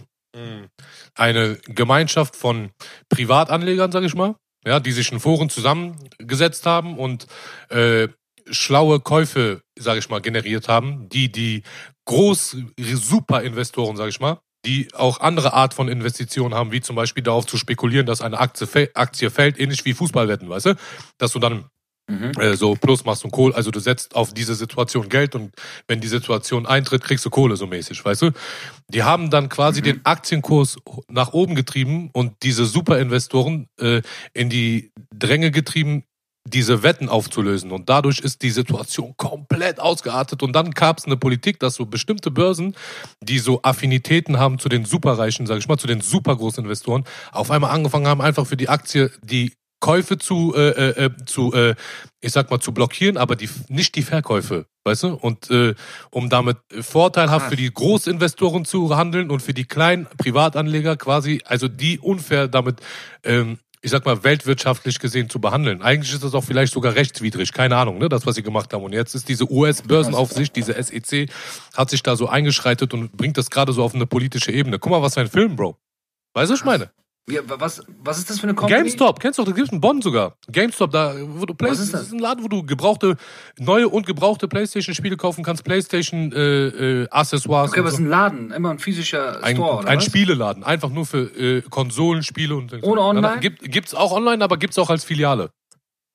eine Gemeinschaft von Privatanlegern, sag ich mal, ja, die sich in Foren zusammengesetzt haben und äh, schlaue Käufe, sag ich mal, generiert haben, die die groß super Investoren, sag ich mal, die auch andere Art von Investitionen haben, wie zum Beispiel darauf zu spekulieren, dass eine Aktie, Aktie fällt, ähnlich wie Fußballwetten, weißt du? Dass du dann Mhm. äh, so Plus machst und Kohl, also du setzt auf diese Situation Geld und wenn die Situation eintritt, kriegst du Kohle so mäßig, weißt du? Die haben dann quasi Mhm. den Aktienkurs nach oben getrieben und diese Superinvestoren äh, in die Dränge getrieben, diese Wetten aufzulösen. Und dadurch ist die Situation komplett ausgeartet. Und dann gab es eine Politik, dass so bestimmte Börsen, die so Affinitäten haben zu den Superreichen, sag ich mal, zu den supergroßen Investoren, auf einmal angefangen haben, einfach für die Aktie die Käufe zu, äh, äh, äh, zu äh, ich sag mal, zu blockieren, aber die, nicht die Verkäufe. Weißt du? Und äh, um damit vorteilhaft für die Großinvestoren zu handeln und für die kleinen Privatanleger quasi, also die unfair damit, ähm, ich sag mal, weltwirtschaftlich gesehen zu behandeln. Eigentlich ist das auch vielleicht sogar rechtswidrig, keine Ahnung, ne, das, was sie gemacht haben. Und jetzt ist diese US-Börsenaufsicht, diese SEC, hat sich da so eingeschreitet und bringt das gerade so auf eine politische Ebene. Guck mal, was für ein Film, Bro. Weißt du, was ich meine? Wie, was, was ist das für eine Company? GameStop, kennst du doch, da gibt es einen Bonn sogar. GameStop, da, wo du Play Was ist das? das ist ein Laden, wo du gebrauchte, neue und gebrauchte Playstation-Spiele kaufen kannst, Playstation äh, äh, Accessoires. Okay, aber es ist so. ein Laden, immer ein physischer Ein, Store, oder ein was? Spieleladen, einfach nur für äh, Konsolen, Spiele und Ohne online? Gibt, gibt's auch online, aber gibt's auch als Filiale.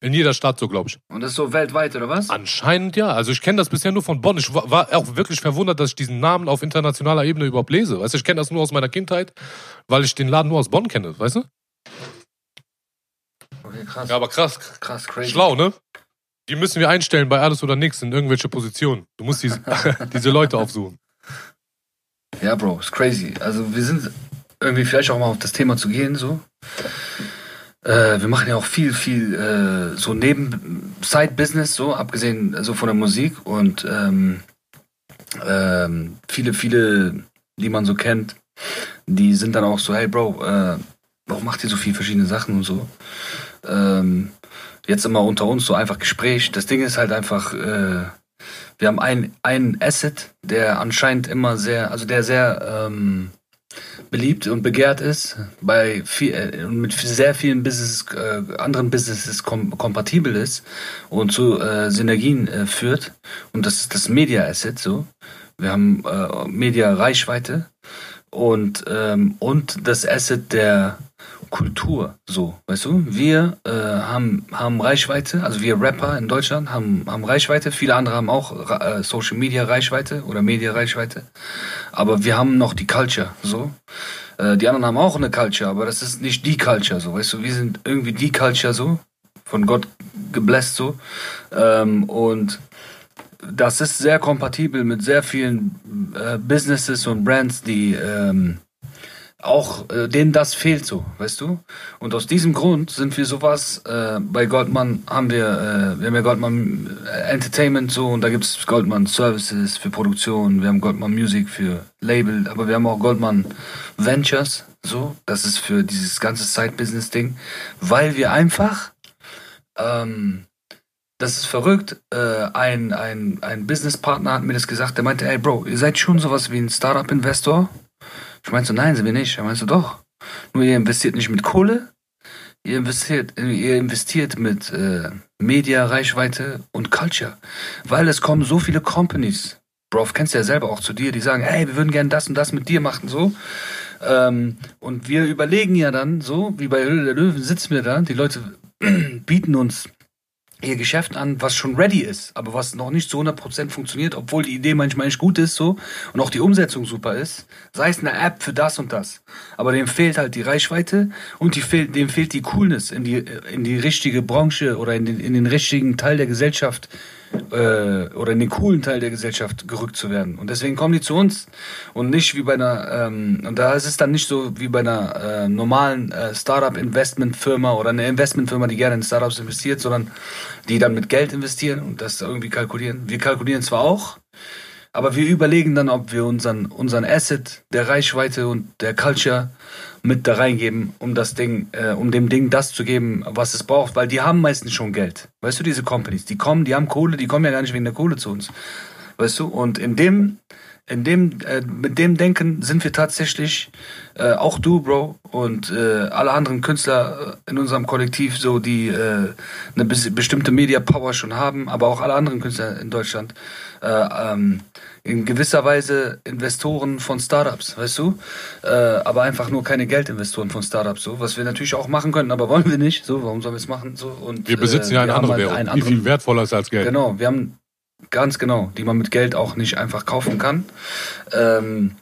In jeder Stadt so, glaube ich. Und das ist so weltweit, oder was? Anscheinend ja. Also ich kenne das bisher nur von Bonn. Ich war, war auch wirklich verwundert, dass ich diesen Namen auf internationaler Ebene überhaupt lese. Weißt du, ich kenne das nur aus meiner Kindheit, weil ich den Laden nur aus Bonn kenne, weißt du? Okay, krass. Ja, aber krass. Krass, crazy. Schlau, ne? Die müssen wir einstellen bei alles oder nichts in irgendwelche Positionen. Du musst diese, diese Leute aufsuchen. Ja, Bro, ist crazy. Also wir sind irgendwie vielleicht auch mal auf das Thema zu gehen, so. Äh, wir machen ja auch viel, viel äh, so neben Side-Business, so, abgesehen äh, so von der Musik und ähm, ähm, viele, viele, die man so kennt, die sind dann auch so, hey Bro, äh, warum macht ihr so viele verschiedene Sachen und so? Ähm, jetzt immer unter uns so einfach Gespräch. Das Ding ist halt einfach, äh, wir haben ein, einen Asset, der anscheinend immer sehr, also der sehr ähm, beliebt und begehrt ist, bei viel, äh, mit sehr vielen Business, äh, anderen Businesses kom kompatibel ist und zu äh, Synergien äh, führt. Und das ist das Media Asset so. Wir haben äh, Media Reichweite und, ähm, und das Asset der Kultur, so, weißt du? Wir äh, haben, haben Reichweite, also wir Rapper in Deutschland haben, haben Reichweite, viele andere haben auch äh, Social Media Reichweite oder Media Reichweite, aber wir haben noch die Culture, so. Äh, die anderen haben auch eine Culture, aber das ist nicht die Culture, so, weißt du? Wir sind irgendwie die Culture, so, von Gott gebläst, so. Ähm, und das ist sehr kompatibel mit sehr vielen äh, Businesses und Brands, die ähm, auch äh, denen das fehlt so, weißt du? Und aus diesem Grund sind wir sowas, äh, bei Goldman haben wir, äh, wir haben ja Goldman Entertainment so und da gibt's Goldman Services für Produktion, wir haben Goldman Music für Label, aber wir haben auch Goldman Ventures so, das ist für dieses ganze Side-Business-Ding, weil wir einfach ähm, das ist verrückt. Äh, ein, ein, ein Businesspartner hat mir das gesagt. Der meinte, ey Bro, ihr seid schon sowas wie ein Startup-Investor. Ich meinte so, nein, sind wir nicht. Er meinte so, doch. Nur ihr investiert nicht mit Kohle. Ihr investiert, ihr investiert mit äh, Media, Reichweite und Culture. Weil es kommen so viele Companies. Bro, kennst du ja selber auch zu dir, die sagen, hey, wir würden gerne das und das mit dir machen, so. Ähm, und wir überlegen ja dann, so, wie bei Höhle der Löwen sitzen wir da, die Leute bieten uns ihr Geschäft an, was schon ready ist, aber was noch nicht zu 100% funktioniert, obwohl die Idee manchmal nicht gut ist so und auch die Umsetzung super ist. Sei es eine App für das und das. Aber dem fehlt halt die Reichweite und die fehlt, dem fehlt die Coolness, in die, in die richtige Branche oder in den, in den richtigen Teil der Gesellschaft äh, oder in den coolen Teil der Gesellschaft gerückt zu werden. Und deswegen kommen die zu uns und nicht wie bei einer, ähm, und da ist es dann nicht so wie bei einer äh, normalen äh, Startup-Investment-Firma oder eine Investmentfirma, die gerne in Startups investiert, sondern die dann mit Geld investieren und das irgendwie kalkulieren. Wir kalkulieren zwar auch, aber wir überlegen dann, ob wir unseren, unseren Asset der Reichweite und der Culture mit da reingeben, um das Ding, äh, um dem Ding das zu geben, was es braucht, weil die haben meistens schon Geld. Weißt du, diese Companies, die kommen, die haben Kohle, die kommen ja gar nicht wegen der Kohle zu uns. Weißt du, und in dem, in dem, äh, mit dem Denken sind wir tatsächlich, äh, auch du, Bro, und äh, alle anderen Künstler äh, in unserem Kollektiv, so die äh, eine bes- bestimmte Media Power schon haben, aber auch alle anderen Künstler in Deutschland, äh, ähm, in gewisser Weise Investoren von Startups, weißt du? Aber einfach nur keine Geldinvestoren von Startups, so, was wir natürlich auch machen können, aber wollen wir nicht, so, warum sollen wir es machen, so, und Wir besitzen ja eine andere halt Währung, die viel wertvoller ist als Geld. Genau, wir haben ganz genau, die man mit Geld auch nicht einfach kaufen kann. Ähm,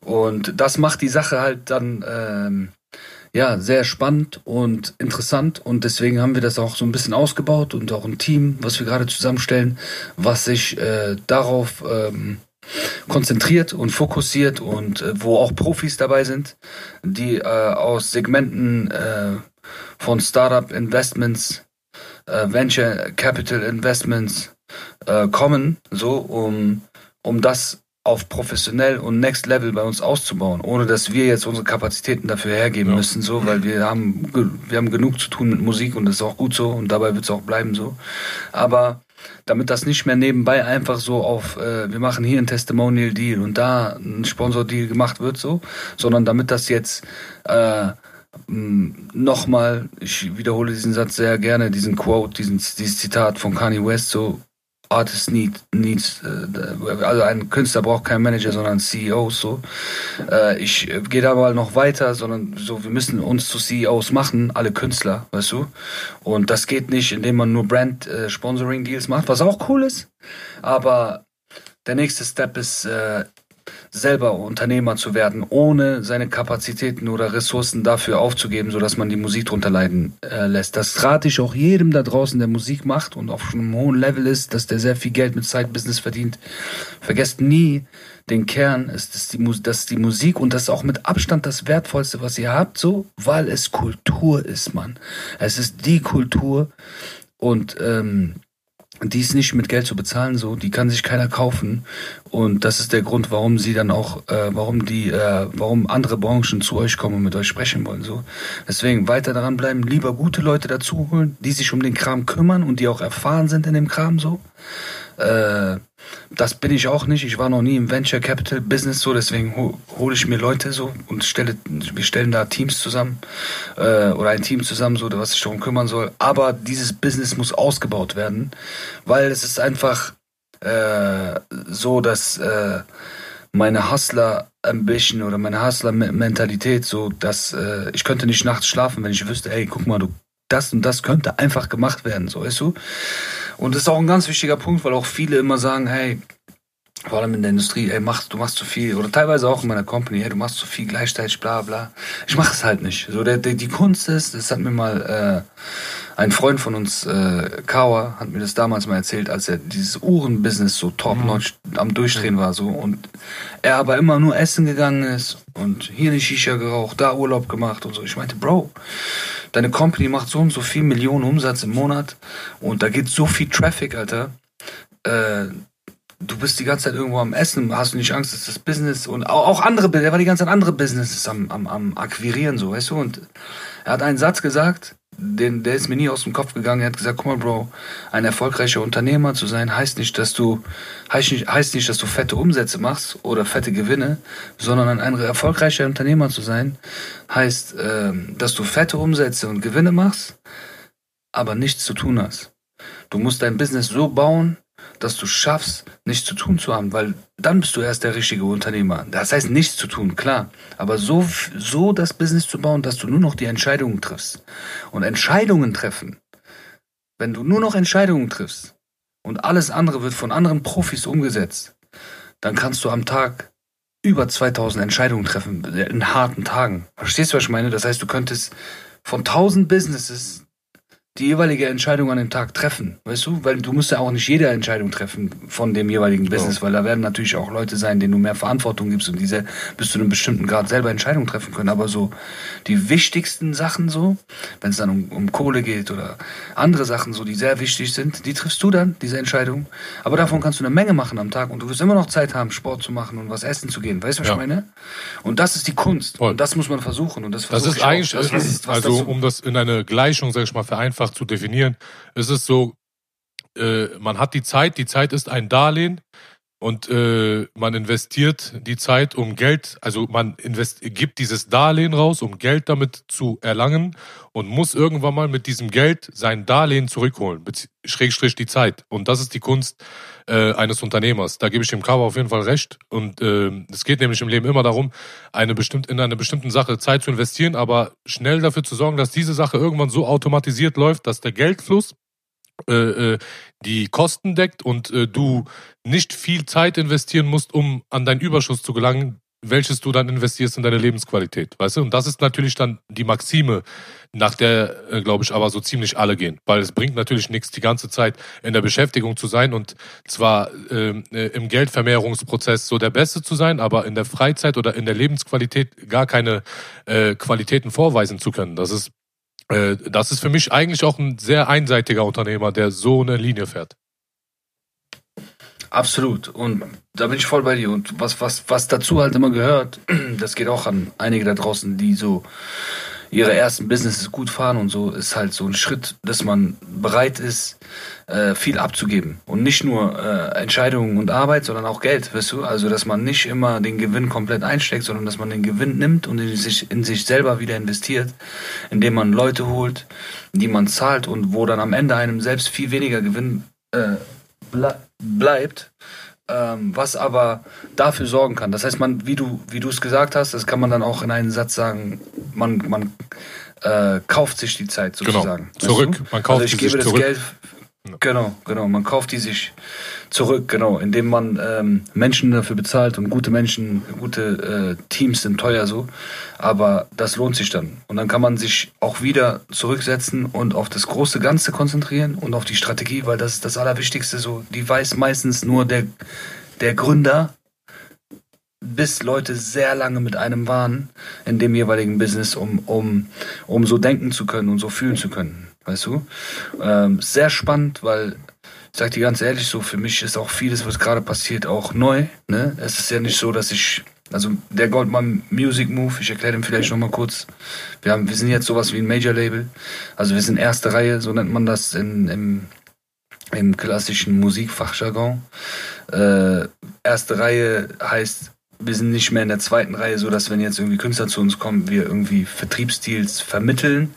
und das macht die Sache halt dann ähm, ja sehr spannend und interessant und deswegen haben wir das auch so ein bisschen ausgebaut und auch ein Team, was wir gerade zusammenstellen, was sich äh, darauf ähm, konzentriert und fokussiert und äh, wo auch Profis dabei sind, die äh, aus Segmenten äh, von Startup Investments äh, Venture Capital Investments äh, kommen, so um, um das auf professionell und Next Level bei uns auszubauen, ohne dass wir jetzt unsere Kapazitäten dafür hergeben ja. müssen, so, weil wir haben, wir haben genug zu tun mit Musik und das ist auch gut so und dabei wird es auch bleiben so. Aber damit das nicht mehr nebenbei einfach so auf, äh, wir machen hier einen Testimonial Deal und da ein Sponsor Deal gemacht wird, so, sondern damit das jetzt äh, nochmal, ich wiederhole diesen Satz sehr gerne, diesen Quote, diesen, dieses Zitat von Kanye West, so Artist need, needs, äh, also ein Künstler braucht keinen Manager, sondern CEOs. So. Äh, ich gehe da mal noch weiter, sondern so, wir müssen uns zu CEOs machen, alle Künstler, weißt du. Und das geht nicht, indem man nur Brand-Sponsoring-Deals äh, macht, was auch cool ist. Aber der nächste Step ist, selber Unternehmer zu werden, ohne seine Kapazitäten oder Ressourcen dafür aufzugeben, sodass man die Musik drunter leiden äh, lässt. Das rate ich auch jedem da draußen, der Musik macht und auf einem hohen Level ist, dass der sehr viel Geld mit Side-Business verdient. Vergesst nie den Kern, ist, dass die, dass die Musik und das ist auch mit Abstand das Wertvollste, was ihr habt, so, weil es Kultur ist, Mann. Es ist die Kultur und ähm, die ist nicht mit Geld zu bezahlen, so, die kann sich keiner kaufen. Und das ist der Grund, warum sie dann auch, äh, warum die, äh, warum andere Branchen zu euch kommen und mit euch sprechen wollen, so. Deswegen weiter daran bleiben, lieber gute Leute dazu holen, die sich um den Kram kümmern und die auch erfahren sind in dem Kram, so. Äh, das bin ich auch nicht. Ich war noch nie im Venture Capital Business so, deswegen ho hole ich mir Leute so und stelle, wir stellen da Teams zusammen äh, oder ein Team zusammen, so, was sich darum kümmern soll. Aber dieses Business muss ausgebaut werden, weil es ist einfach äh, so, dass äh, meine Hustler Ambition oder meine Hustler Mentalität so, dass äh, ich könnte nicht nachts schlafen, wenn ich wüsste, ey, guck mal, du das und das könnte einfach gemacht werden, so weißt du. Und das ist auch ein ganz wichtiger Punkt, weil auch viele immer sagen, hey, vor allem in der Industrie, ey, machst, du machst zu viel. Oder teilweise auch in meiner Company, hey, du machst zu viel gleichzeitig, bla bla. Ich mache es halt nicht. So, der, der, die Kunst ist, das hat mir mal äh, ein Freund von uns, äh, Kawa, hat mir das damals mal erzählt, als er dieses Uhrenbusiness so top-notch mhm. am Durchdrehen war. so Und er aber immer nur essen gegangen ist und hier eine Shisha geraucht, da Urlaub gemacht und so. Ich meinte, Bro, deine Company macht so und so viel Millionen Umsatz im Monat und da geht so viel Traffic, Alter. Äh, du bist die ganze Zeit irgendwo am Essen, hast du nicht Angst, dass das Business und auch andere, der war die ganze Zeit andere Businesses am, am, am Akquirieren, so, weißt du? Und er hat einen Satz gesagt, den, der ist mir nie aus dem Kopf gegangen. Er hat gesagt, guck mal, Bro, ein erfolgreicher Unternehmer zu sein, heißt nicht, dass du, heißt nicht, heißt nicht, dass du fette Umsätze machst oder fette Gewinne, sondern ein erfolgreicher Unternehmer zu sein, heißt, äh, dass du fette Umsätze und Gewinne machst, aber nichts zu tun hast. Du musst dein Business so bauen, dass du schaffst, nichts zu tun zu haben, weil dann bist du erst der richtige Unternehmer. Das heißt, nichts zu tun, klar. Aber so, so das Business zu bauen, dass du nur noch die Entscheidungen triffst. Und Entscheidungen treffen, wenn du nur noch Entscheidungen triffst und alles andere wird von anderen Profis umgesetzt, dann kannst du am Tag über 2000 Entscheidungen treffen in harten Tagen. Verstehst du, was ich meine? Das heißt, du könntest von 1000 Businesses die jeweilige Entscheidung an dem Tag treffen, weißt du? Weil du musst ja auch nicht jede Entscheidung treffen von dem jeweiligen Business, oh. weil da werden natürlich auch Leute sein, denen du mehr Verantwortung gibst und diese bis zu einem bestimmten Grad selber Entscheidungen treffen können. Aber so die wichtigsten Sachen so, wenn es dann um, um Kohle geht oder andere Sachen so, die sehr wichtig sind, die triffst du dann, diese Entscheidung. Aber davon kannst du eine Menge machen am Tag und du wirst immer noch Zeit haben, Sport zu machen und was essen zu gehen. Weißt du, was ja. ich meine? Und das ist die Kunst. Voll. Und das muss man versuchen. Und das, das ist eigentlich, das, was, was also um das in eine Gleichung, sag ich mal, vereinfacht einfach zu definieren. Es ist so, äh, man hat die Zeit, die Zeit ist ein Darlehen und äh, man investiert die Zeit, um Geld, also man invest gibt dieses Darlehen raus, um Geld damit zu erlangen und muss irgendwann mal mit diesem Geld sein Darlehen zurückholen, Schrägstrich die Zeit. Und das ist die Kunst äh, eines Unternehmers. Da gebe ich dem Cover auf jeden Fall recht. Und äh, es geht nämlich im Leben immer darum, eine bestimmt, in eine bestimmte Sache Zeit zu investieren, aber schnell dafür zu sorgen, dass diese Sache irgendwann so automatisiert läuft, dass der Geldfluss äh, äh, die Kosten deckt und äh, du nicht viel Zeit investieren musst, um an deinen Überschuss zu gelangen, welches du dann investierst in deine Lebensqualität, weißt du? Und das ist natürlich dann die Maxime, nach der, äh, glaube ich, aber so ziemlich alle gehen. Weil es bringt natürlich nichts, die ganze Zeit in der Beschäftigung zu sein und zwar ähm, äh, im Geldvermehrungsprozess so der Beste zu sein, aber in der Freizeit oder in der Lebensqualität gar keine äh, Qualitäten vorweisen zu können. Das ist äh, das ist für mich eigentlich auch ein sehr einseitiger Unternehmer, der so eine Linie fährt. Absolut. Und da bin ich voll bei dir. Und was, was, was dazu halt immer gehört, das geht auch an einige da draußen, die so ihre ersten Businesses gut fahren und so, ist halt so ein Schritt, dass man bereit ist, äh, viel abzugeben. Und nicht nur äh, Entscheidungen und Arbeit, sondern auch Geld, weißt du? Also, dass man nicht immer den Gewinn komplett einsteckt, sondern dass man den Gewinn nimmt und in sich, in sich selber wieder investiert, indem man Leute holt, die man zahlt und wo dann am Ende einem selbst viel weniger Gewinn äh, ble bleibt. Ähm, was aber dafür sorgen kann. Das heißt, man, wie du, wie du es gesagt hast, das kann man dann auch in einem Satz sagen, man, man äh, kauft sich die Zeit Genau. sozusagen. Weißt Zurück. Man kauft also ich die gebe sich das zurück. Geld. Genau, genau. Man kauft die sich zurück, genau, indem man ähm, Menschen dafür bezahlt und gute Menschen, gute äh, Teams sind teuer so, aber das lohnt sich dann. Und dann kann man sich auch wieder zurücksetzen und auf das große Ganze konzentrieren und auf die Strategie, weil das ist das Allerwichtigste so. Die weiß meistens nur der, der Gründer, bis Leute sehr lange mit einem waren in dem jeweiligen Business, um, um, um so denken zu können und so fühlen zu können. Weißt du? Ähm, sehr spannend, weil ich sag dir ganz ehrlich, so für mich ist auch vieles, was gerade passiert, auch neu. Ne? Es ist ja nicht so, dass ich. Also der Goldman Music Move, ich erkläre dem vielleicht nochmal kurz. Wir, haben, wir sind jetzt sowas wie ein Major Label. Also wir sind erste Reihe, so nennt man das in, im, im klassischen Musikfachjargon. Äh, erste Reihe heißt, wir sind nicht mehr in der zweiten Reihe, so dass wenn jetzt irgendwie Künstler zu uns kommen, wir irgendwie Vertriebsdeals vermitteln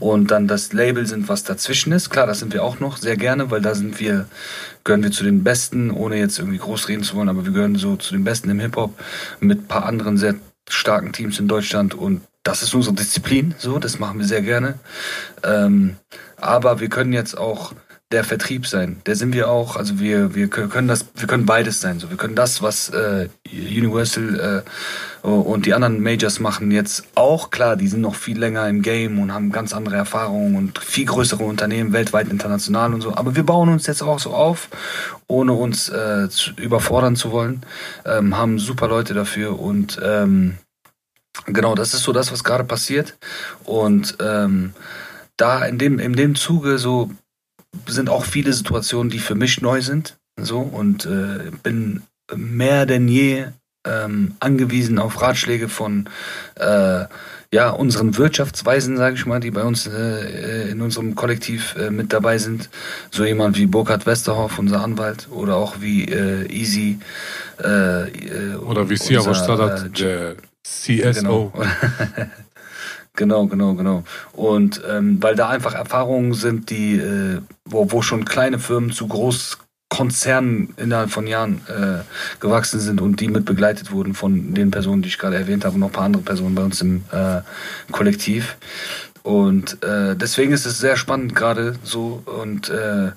und dann das Label sind, was dazwischen ist. Klar, das sind wir auch noch sehr gerne, weil da sind wir, gehören wir zu den Besten, ohne jetzt irgendwie groß reden zu wollen, aber wir gehören so zu den Besten im Hip-Hop mit ein paar anderen sehr starken Teams in Deutschland und das ist unsere Disziplin, so, das machen wir sehr gerne. Ähm, aber wir können jetzt auch der Vertrieb sein. Der sind wir auch. Also wir, wir können das, wir können beides sein. So, wir können das, was äh, Universal äh, und die anderen Majors machen, jetzt auch klar. Die sind noch viel länger im Game und haben ganz andere Erfahrungen und viel größere Unternehmen weltweit, international und so. Aber wir bauen uns jetzt auch so auf, ohne uns äh, zu, überfordern zu wollen. Ähm, haben super Leute dafür und ähm, genau, das ist so das, was gerade passiert. Und ähm, da in dem in dem Zuge so sind auch viele Situationen, die für mich neu sind. So und äh, bin mehr denn je ähm, angewiesen auf Ratschläge von äh, ja unseren Wirtschaftsweisen, sage ich mal, die bei uns äh, in unserem Kollektiv äh, mit dabei sind. So jemand wie Burkhard Westerhoff, unser Anwalt, oder auch wie äh, Easy äh, äh, Oder wie Siavash Sadat, der CSO. Genau. genau, genau, genau. Und ähm, weil da einfach Erfahrungen sind, die, äh, wo, wo schon kleine Firmen zu Großkonzernen innerhalb von Jahren äh, gewachsen sind und die mit begleitet wurden von den Personen, die ich gerade erwähnt habe und noch ein paar andere Personen bei uns im äh, Kollektiv. Und äh, deswegen ist es sehr spannend gerade so und äh,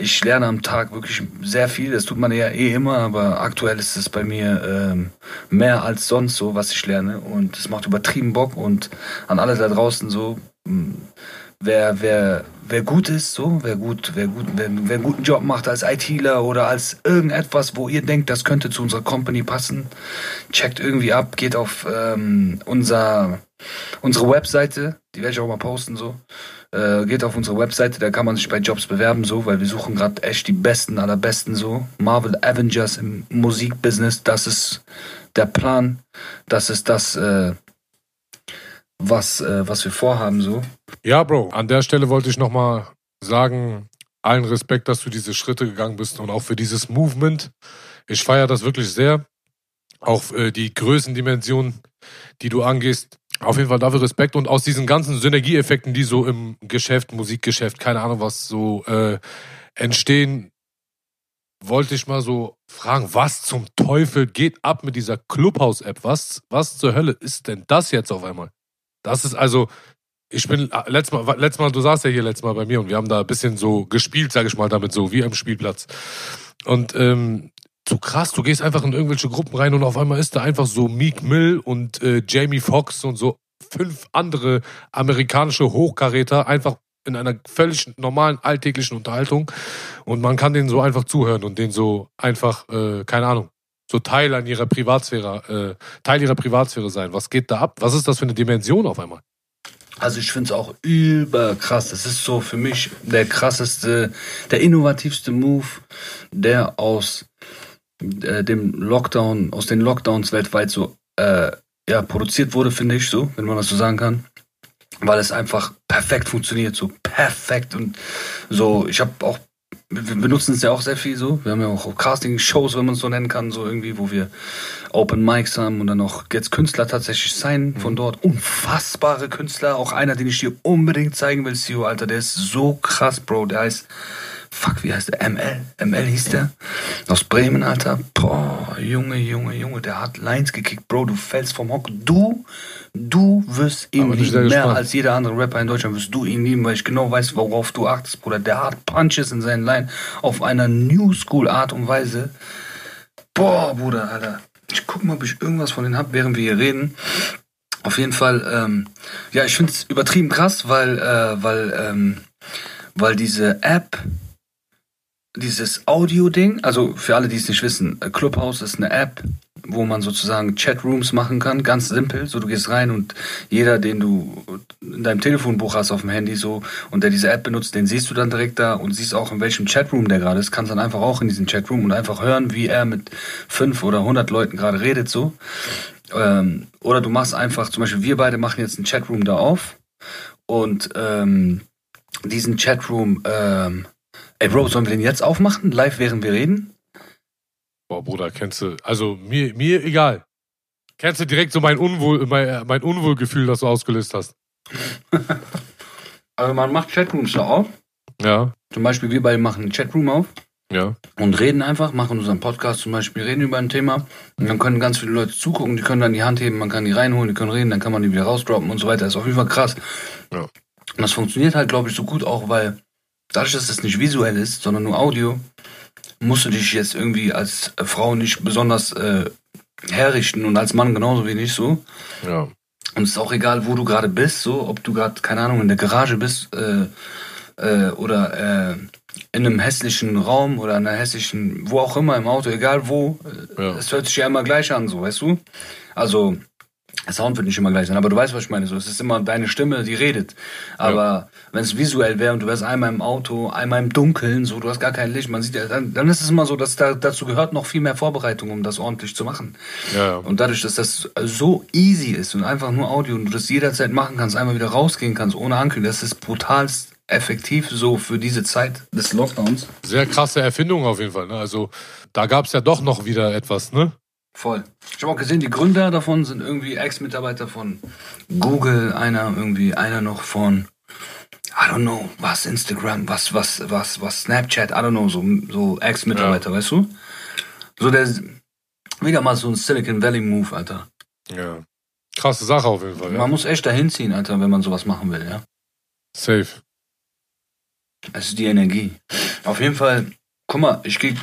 ich lerne am Tag wirklich sehr viel. Das tut man ja eh immer, aber aktuell ist es bei mir ähm, mehr als sonst so, was ich lerne. Und es macht übertrieben Bock. Und an alle da draußen so, mh, wer, wer, wer gut ist, so, wer gut, wer gut, wer, wer einen guten Job macht als ITler oder als irgendetwas, wo ihr denkt, das könnte zu unserer Company passen, checkt irgendwie ab, geht auf ähm, unser, unsere Webseite, die werde ich auch mal posten so. Äh, geht auf unsere Webseite, da kann man sich bei Jobs bewerben, so, weil wir suchen gerade echt die Besten aller Besten, so. Marvel Avengers im Musikbusiness, das ist der Plan, das ist das, äh, was, äh, was wir vorhaben, so. Ja, Bro, an der Stelle wollte ich nochmal sagen, allen Respekt, dass du diese Schritte gegangen bist und auch für dieses Movement. Ich feiere das wirklich sehr. Auch äh, die Größendimension, die du angehst. Auf jeden Fall dafür Respekt und aus diesen ganzen Synergieeffekten, die so im Geschäft, Musikgeschäft, keine Ahnung was so äh, entstehen, wollte ich mal so fragen, was zum Teufel geht ab mit dieser Clubhouse-App? Was, was zur Hölle ist denn das jetzt auf einmal? Das ist also, ich bin, äh, letztes Mal, letztes Mal, du saßt ja hier letztes Mal bei mir und wir haben da ein bisschen so gespielt, sag ich mal, damit so, wie am Spielplatz. Und ähm, so krass, du gehst einfach in irgendwelche Gruppen rein und auf einmal ist da einfach so Meek Mill und äh, Jamie Foxx und so fünf andere amerikanische Hochkaräter einfach in einer völlig normalen alltäglichen Unterhaltung und man kann denen so einfach zuhören und denen so einfach, äh, keine Ahnung, so Teil an ihrer Privatsphäre, äh, Teil ihrer Privatsphäre sein. Was geht da ab? Was ist das für eine Dimension auf einmal? Also ich finde es auch überkrass. Das ist so für mich der krasseste, der innovativste Move, der aus äh, dem Lockdown, aus den Lockdowns weltweit so äh, ja, produziert wurde, finde ich so, wenn man das so sagen kann. Weil es einfach perfekt funktioniert, so perfekt und so. Ich habe auch wir benutzen es ja auch sehr viel so. Wir haben ja auch Casting-Shows, wenn man es so nennen kann, so irgendwie, wo wir Open Mics haben und dann auch jetzt Künstler tatsächlich sein von dort. Unfassbare Künstler. Auch einer, den ich dir unbedingt zeigen will, Sio, Alter. Der ist so krass, Bro. Der heißt, fuck, wie heißt der? ML? ML hieß der. Aus Bremen, Alter. Boah, Junge, Junge, Junge. Der hat Lines gekickt, Bro. Du fällst vom Hock. Du Du wirst ihn lieben, mehr als jeder andere Rapper in Deutschland wirst du ihn lieben, weil ich genau weiß, worauf du achtest, Bruder. Der hat Punches in seinen Line auf einer New School Art und Weise. Boah, Bruder, Alter. Ich guck mal, ob ich irgendwas von denen hab, während wir hier reden. Auf jeden Fall, ähm, ja, ich finde es übertrieben krass, weil, äh, weil, ähm, weil diese App, dieses Audio-Ding, also für alle, die es nicht wissen, äh, Clubhouse ist eine App, wo man sozusagen Chatrooms machen kann, ganz simpel. So, du gehst rein und jeder, den du in deinem Telefonbuch hast auf dem Handy so und der diese App benutzt, den siehst du dann direkt da und siehst auch in welchem Chatroom der gerade ist, kannst dann einfach auch in diesen Chatroom und einfach hören, wie er mit fünf oder hundert Leuten gerade redet so. Ähm, oder du machst einfach, zum Beispiel wir beide machen jetzt einen Chatroom da auf und ähm, diesen Chatroom, ähm, ey Bro, sollen wir den jetzt aufmachen, live während wir reden? Boah, Bruder, kennst du, also mir, mir egal. Kennst du direkt so mein, Unwohl, mein, mein Unwohlgefühl, das du ausgelöst hast? Also man macht Chatrooms da auf. Ja, Zum Beispiel wir beide machen einen Chatroom auf ja. und reden einfach, machen unseren Podcast zum Beispiel, reden über ein Thema und dann können ganz viele Leute zugucken, die können dann die Hand heben, man kann die reinholen, die können reden, dann kann man die wieder rausdroppen und so weiter. ist auf jeden Fall krass. Ja. Und das funktioniert halt, glaube ich, so gut auch, weil dadurch, dass das nicht visuell ist, sondern nur Audio, musst du dich jetzt irgendwie als äh, Frau nicht besonders äh, herrichten und als Mann genauso wenig so. Ja. Und es ist auch egal, wo du gerade bist, so, ob du gerade, keine Ahnung, in der Garage bist äh, äh, oder äh, in einem hässlichen Raum oder in einer hässlichen, wo auch immer im Auto, egal wo, äh, Ja. es hört sich ja immer gleich an, so, weißt du? Also, Sound wird nicht immer gleich sein, aber du weißt, was ich meine. So, es ist immer deine Stimme, die redet. Aber wenn es visuell wäre und du wärst einmal im Auto, einmal im Dunkeln, so, du hast gar kein Licht, man sieht ja, dann, dann ist es immer so, dass da, dazu gehört noch viel mehr Vorbereitung, um das ordentlich zu machen. Ja, ja. Und dadurch, dass das so easy ist und einfach nur Audio und du das jederzeit machen kannst, einmal wieder rausgehen kannst, ohne Ankündigung, das ist brutalst effektiv so für diese Zeit des Lockdowns. Sehr krasse Erfindung auf jeden Fall. Ne? Also da gab es ja doch noch wieder etwas, ne? Voll. Ich habe auch gesehen, die Gründer davon sind irgendwie Ex-Mitarbeiter von Google, einer irgendwie, einer noch von, I don't know, was Instagram, was, was, was, was Snapchat, I don't know, so, so Ex-Mitarbeiter, weißt du? So der, wieder mal so ein Silicon Valley Move, Alter. Ja. Krasse Sache auf jeden Fall. Ja. Man muss echt dahin ziehen, Alter, wenn man sowas machen will, ja. Safe. Es ist die Energie. Auf jeden Fall, guck mal, ich gehe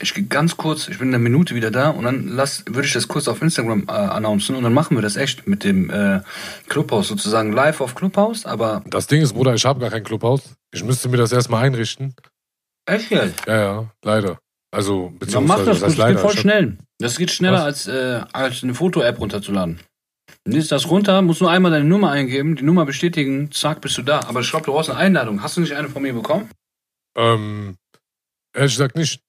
ich geh ganz kurz, ich bin in einer Minute wieder da und dann lass, würde ich das kurz auf Instagram äh, announcen und dann machen wir das echt mit dem äh, Clubhouse sozusagen live auf Clubhouse, aber Das Ding ist, Bruder, ich habe gar kein Clubhaus. Ich müsste mir das erstmal einrichten. echt jetzt. Ja, ja, leider. Also, Dann mach beziehungsweise, das, das gut, das geht voll schnell. Das geht schneller Was? als, äh, als eine Foto-App runterzuladen. Nimmst das runter, musst nur einmal deine Nummer eingeben, die Nummer bestätigen, zack, bist du da. Aber ich glaube, du brauchst eine Einladung. Hast du nicht eine von mir bekommen? Ähm, ehrlich gesagt nicht.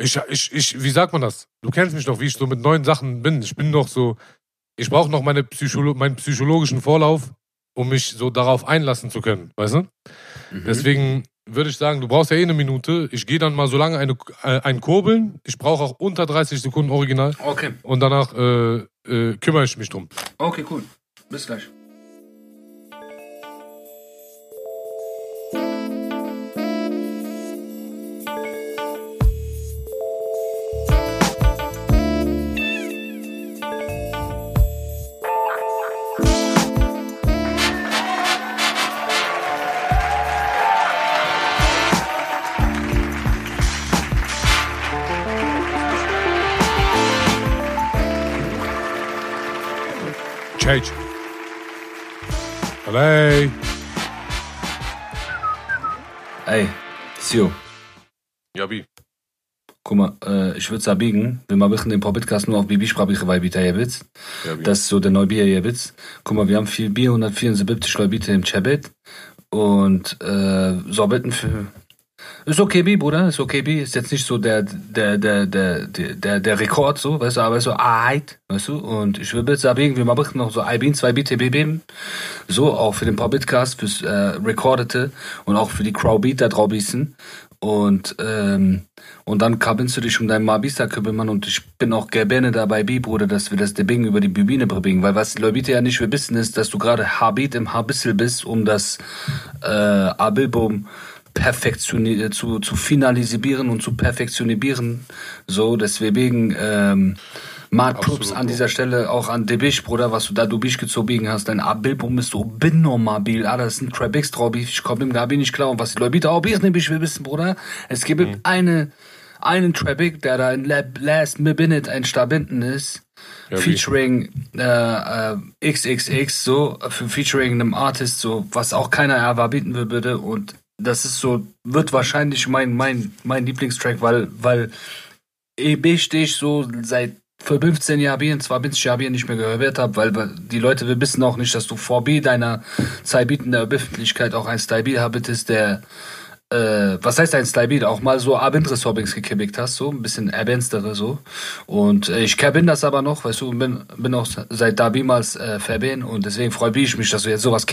Ich, ich, ich, wie sagt man das? Du kennst mich doch, wie ich so mit neuen Sachen bin. Ich bin doch so, ich brauche noch meine Psycholo meinen psychologischen Vorlauf, um mich so darauf einlassen zu können, weißt du? Mhm. Deswegen würde ich sagen, du brauchst ja eh eine Minute. Ich gehe dann mal so lange eine, äh, ein Kurbeln. Ich brauche auch unter 30 Sekunden original. Okay, Und danach äh, äh, kümmere ich mich drum. okay, cool. Bis gleich. Change. Hey. Ey, Sio, Ja, wie? guck mal, äh, ich würde sagen, wenn wir den Podcast nur auf bitte ihr Witz. Ja? Das ist so der neue Bier Witz. Guck mal, wir haben viel Bier, 174 Leute im Chabit. Und äh, Sorbeten für. Ist okay, Bi, Bruder, ist okay, Bi. Ist jetzt nicht so der, der, der, der, der, der, Rekord, so, weißt du, aber so, ait, weißt du. Und ich würde sagen, wir machen noch so ein Bin, zwei BTB So, auch für den Podcast, fürs äh, Recordete und auch für die Crowbeat da draußen. Und, ähm, und dann kannst du dich um deinen Mabista kümmern und ich bin auch gerne dabei, Bi, Bruder, dass wir das Debing über die Bibine bringen. Weil was Leute ja nicht wissen ist, dass du gerade Habit im Habissel bist, um das äh, Album perfektionieren, zu, zu finalisieren und zu perfektionieren. So, deswegen, ähm, Props Absolut, an dieser Stelle auch an Debisch, Bruder, was du da du bist gezogen hast. Dein Album ist so binormabil. Ah, das ein Trebix drauf. Ich komm dem Gabi nicht klar. Und was die Leute auch ich nämlich will wissen, Bruder. Es gibt Mhm. eine, einen Trebix, der da in Last Minute ein Stabinden ist. Ja, featuring äh, äh, XXX, so, für featuring einem Artist, so, was auch keiner erwarten will, bitte. Und das ist so, wird wahrscheinlich mein, mein, mein Lieblingstrack, weil, weil EB stehe ich so seit für 15 Jahren, 20 Jahren nicht mehr gehört habe, weil die Leute wir wissen auch nicht, dass du VB deiner Zeit in der Öffentlichkeit auch ein Style habittest, der äh, was heißt ein Style auch mal so Abendres-Hobbings gekibbt hast, so ein bisschen erwähnstere so. Und äh, ich bin das aber noch, weißt du, bin, bin auch seit da niemals äh, verbinden und deswegen freue ich mich, dass du jetzt sowas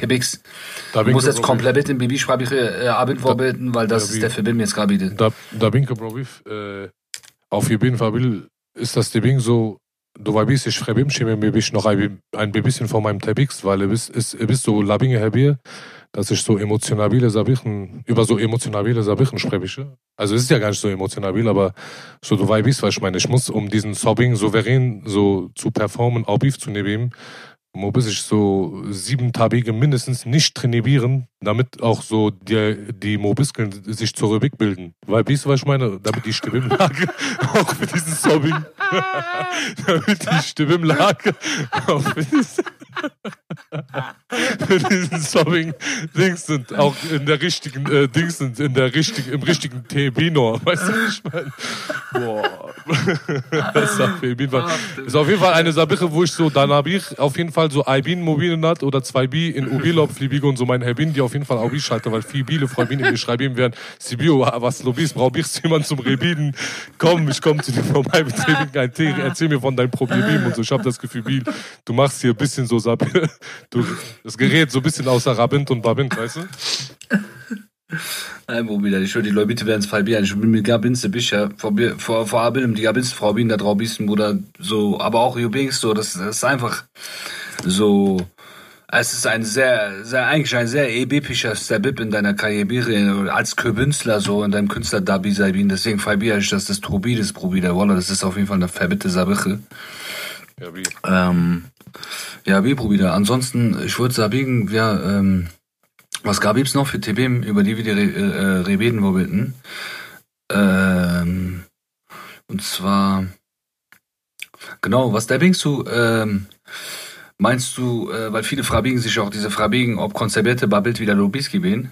musst ich jetzt komplett in Bibi-Sprache äh, Abend vorbilden, weil das ist der Verbindung jetzt gerade wieder. Da, da bin ich, Bro, äh, auf jeden Fall ist das Ding so, du weißt, ich schreibe mir mir bist noch ein, ein bisschen von meinem Text, weil du bist, ist, so labinge Herbier, dass ich so emotionabile Sachen, über so emotionabile Sachen spreche. Also es ist ja gar nicht so emotionabil, aber so du weißt, was ich meine. Ich muss, um diesen Sobbing souverän so zu performen, Beef zu nehmen, muss ich so sieben Tage mindestens nicht trainieren, damit auch so die, die Mobiskeln sich zurückbilden. Weil, weißt du, was ich meine? Damit die Stimmlage auch für diesen Sobbing, damit die Stimmlage auch für diesen, für diesen Sobbing Dings sind, auch in der richtigen, äh, Dings sind, in der richtigen, im richtigen T-Binor. Weißt du, ich meine? Boah. das ist auf jeden Fall, ist auf jeden Fall eine Sache, wo ich so danach auf jeden Fall so ein Bin mobilen hat oder zwei Bi in Ubilop, Flibigo und so mein Herbin, die auf jeden Fall auch ich schalte, weil viel Biele, Freundin, die schreiben werden, Sibio, was Lobis, brauch ich jemand zum Rebiden? Komm, ich komm zu dir vorbei, wir trinken einen Tee, erzähl mir von deinen Problemen und so. Ich hab das Gefühl, Biel, du machst hier ein bisschen so, Sab- du, das Gerät so ein bisschen außer Rabint und Babint, weißt du? Nein, wieder, ich höre die Leute werden es falbieren. Ich bin mit Gabinste Bischer, vor, vor, vor Abel, die Gabinste Frau Bin da drauf bist, Bruder, so, aber auch Jubings, so, das, das ist einfach so, es ist ein sehr, sehr, eigentlich ein sehr epischer Step in deiner Karriere als Künstler, so, in deinem Künstler Dabi Sabin, deswegen falbiere ich, dass das Trubides, Bruder, Walla, das ist auf jeden Fall eine verbitte Sache. Ja, wie? Ähm, ja, wie, Bruder. Ansonsten, ich würde sagen, wir, ähm, was gab es noch für TB, über die wir die re äh, reden wollten? Ähm, und zwar, genau, was denkst du, ähm, meinst du, äh, weil viele fragen sich auch diese Fragen, ob konservierte Babbelt wieder Lobiski bin?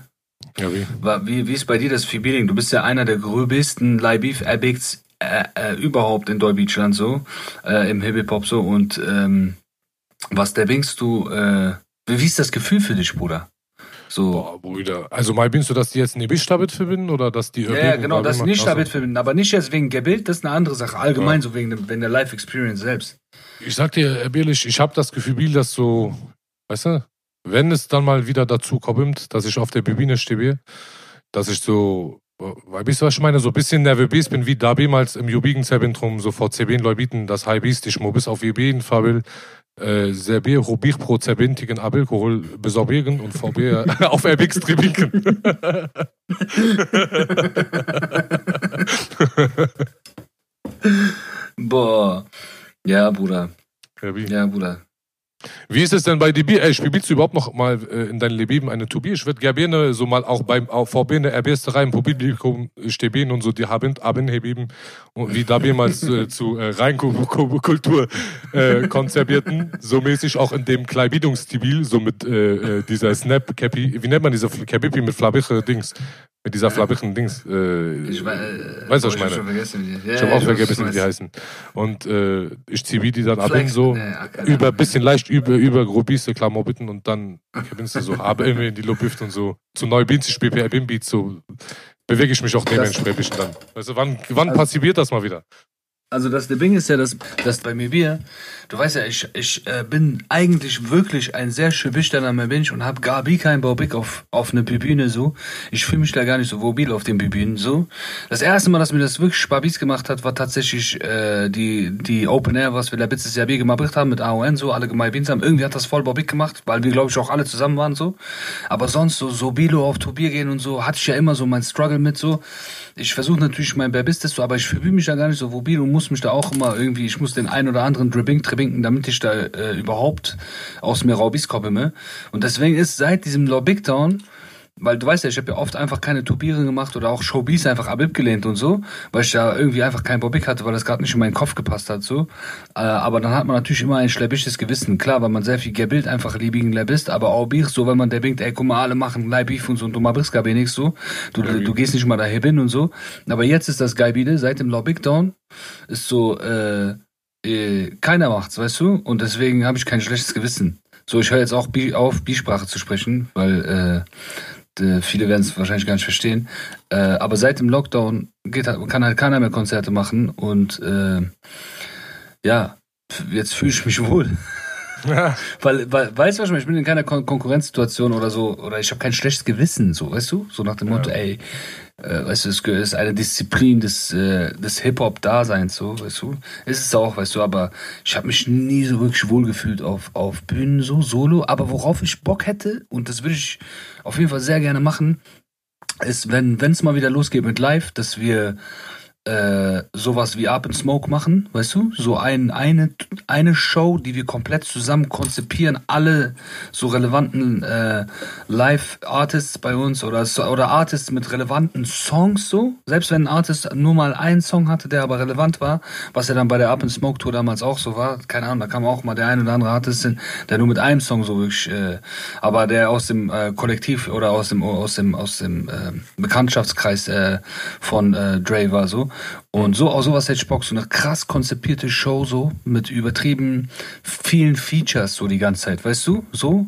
Ja, wie? Wie, wie ist bei dir das Feeling? Du bist ja einer der gröbsten Live-Addicts äh, äh, überhaupt in Deutschland so, äh, im Hip-Hop so. Und ähm, was denkst du, äh, wie, ist das Gefühl für dich, Bruder? So. Boah, Bruder. Also, mal binst du, dass die jetzt nicht damit verbinden oder dass die Ja, ja, genau, das nicht damit verbinden, aber nicht jetzt wegen Gebild, das ist eine andere Sache. Allgemein so wegen, dem- wegen der Life-Experience selbst. Ich sag dir ehrlich, ich habe das Gefühl, dass so, weißt du, wenn es dann mal wieder dazu kommt, dass ich auf der Bibine stehe, dass ich so, weißt du, was ich meine, so ein bisschen nervös bin, wie da damals im Jubiläumszentrum, so vor 10 Leuten, das High Beast, ich bis auf jeden Fall äh, sehr Bier, Rubich pro zerbintigen Alkohol besorgen und VB auf RBX trinken. Boah. Ja, Bruder. Ja, Bruder. Wie ist es denn bei DB? Ey, spielst du überhaupt noch mal äh, in deinem Leben eine Tobi? Ich würde gerne so mal auch beim auch VB eine RBS-Reihe im Publikum stehen und so die haben Abend heben und wie da jemals äh, zu äh, Reinkultur äh, konzertierten, so mäßig auch in dem Kleidungsstil, so mit äh, äh, dieser Snap Cappy, wie nennt man diese Cappy mit flabbige Dings? Mit dieser flabbischen Dings. Äh, Ich wei- äh, weißt du, was ich meine? hab vergessen, Ja, ich habe ja, auch vergessen, weiß, wie die weiß. heißen. Und äh, ich ziehe die dann ab in so. nee, ah, über Ahnung. bisschen leicht über über grobiste Klamobitten und dann gewinnst du so aber irgendwie in die Lobüft und so zu neu Beats ich spiele BM Beats so bewege ich mich auch dementsprechend dann weißt du wann wann passiert das mal wieder Also das der Ding ist ja, dass, dass bei mir Bier, du weißt ja, ich, ich äh, bin eigentlich wirklich ein sehr schüchterner Mensch und habe gar wie keinen Bock auf, auf eine Bühne so. Ich fühle mich da gar nicht so mobil auf den Bühnen so. Das erste Mal, dass mir das wirklich Spaß gemacht hat, war tatsächlich äh, die, die Open Air, was wir letztes Jahr Bier gemacht haben mit AON so, alle gemein haben. Irgendwie hat das voll Bock gemacht, weil wir glaube ich auch alle zusammen waren so. Aber sonst so, so Bilo auf Tour gehen und so, hatte ich ja immer so mein Struggle mit so. Ich versuche natürlich mein Bestes so, aber ich fühle mich da gar nicht so mobil und muss mich da auch immer irgendwie, ich muss den ein oder anderen Dribbing trinken, damit ich da äh, überhaupt aus mir Raubis komme. Und deswegen ist seit diesem Law Big Town, weil du weißt ja, ich habe ja oft einfach keine Tubieren gemacht oder auch Showbiz einfach abgelehnt und so, weil ich da irgendwie einfach keinen Bock hatte, weil das gerade nicht in meinen Kopf gepasst hat so. Äh, aber dann hat man natürlich immer ein schleppisches Gewissen, klar, weil man sehr viel Gebild einfach liebigen bist, aber auch Bier so, wenn man der denkt, ey, guck mal, alle machen Leibif und so und du mal gar nichts so, du, du, du gehst nicht mal daher hin und so. Aber jetzt ist das geil wieder, seit dem Law Big Down ist so, äh, äh, keiner macht's, weißt du? Und deswegen habe ich kein schlechtes Gewissen. So, ich höre jetzt auch auf, Bisprache zu sprechen, weil äh, viele werden es wahrscheinlich gar nicht verstehen. Äh, aber seit dem Lockdown geht, halt- kann halt keiner mehr Konzerte machen und äh, ja, jetzt fühle ich mich wohl. Weil, weil, weißt du was, ich bin in keiner Kon Konkurrenzsituation oder so, oder ich habe kein schlechtes Gewissen, so, weißt du? So nach dem Motto, ey, äh, weißt du, es ist eine Disziplin des, äh, des Hip-Hop-Daseins, so, weißt du? Ist es auch, weißt du, aber ich habe mich nie so wirklich wohlgefühlt auf, auf Bühnen, so, solo, aber worauf ich Bock hätte, und das würde ich auf jeden Fall sehr gerne machen, ist, wenn es mal wieder losgeht mit Live, dass wir äh, sowas wie Up in Smoke machen, weißt du? So ein, eine, eine Show, die wir komplett zusammen konzipieren, alle so relevanten äh, Live-Artists bei uns oder, oder Artists mit relevanten Songs so. Selbst wenn ein Artist nur mal einen Song hatte, der aber relevant war, was ja dann bei der Up in Smoke Tour damals auch so war, keine Ahnung, da kam auch mal der ein oder andere Artist hin, der nur mit einem Song so wirklich, äh, aber der aus dem äh, Kollektiv oder aus dem aus dem aus dem äh, Bekanntschaftskreis von Dre war so und so aus sowas hätte ich Bock so eine krass konzipierte Show so mit übertrieben vielen Features so die ganze Zeit weißt du so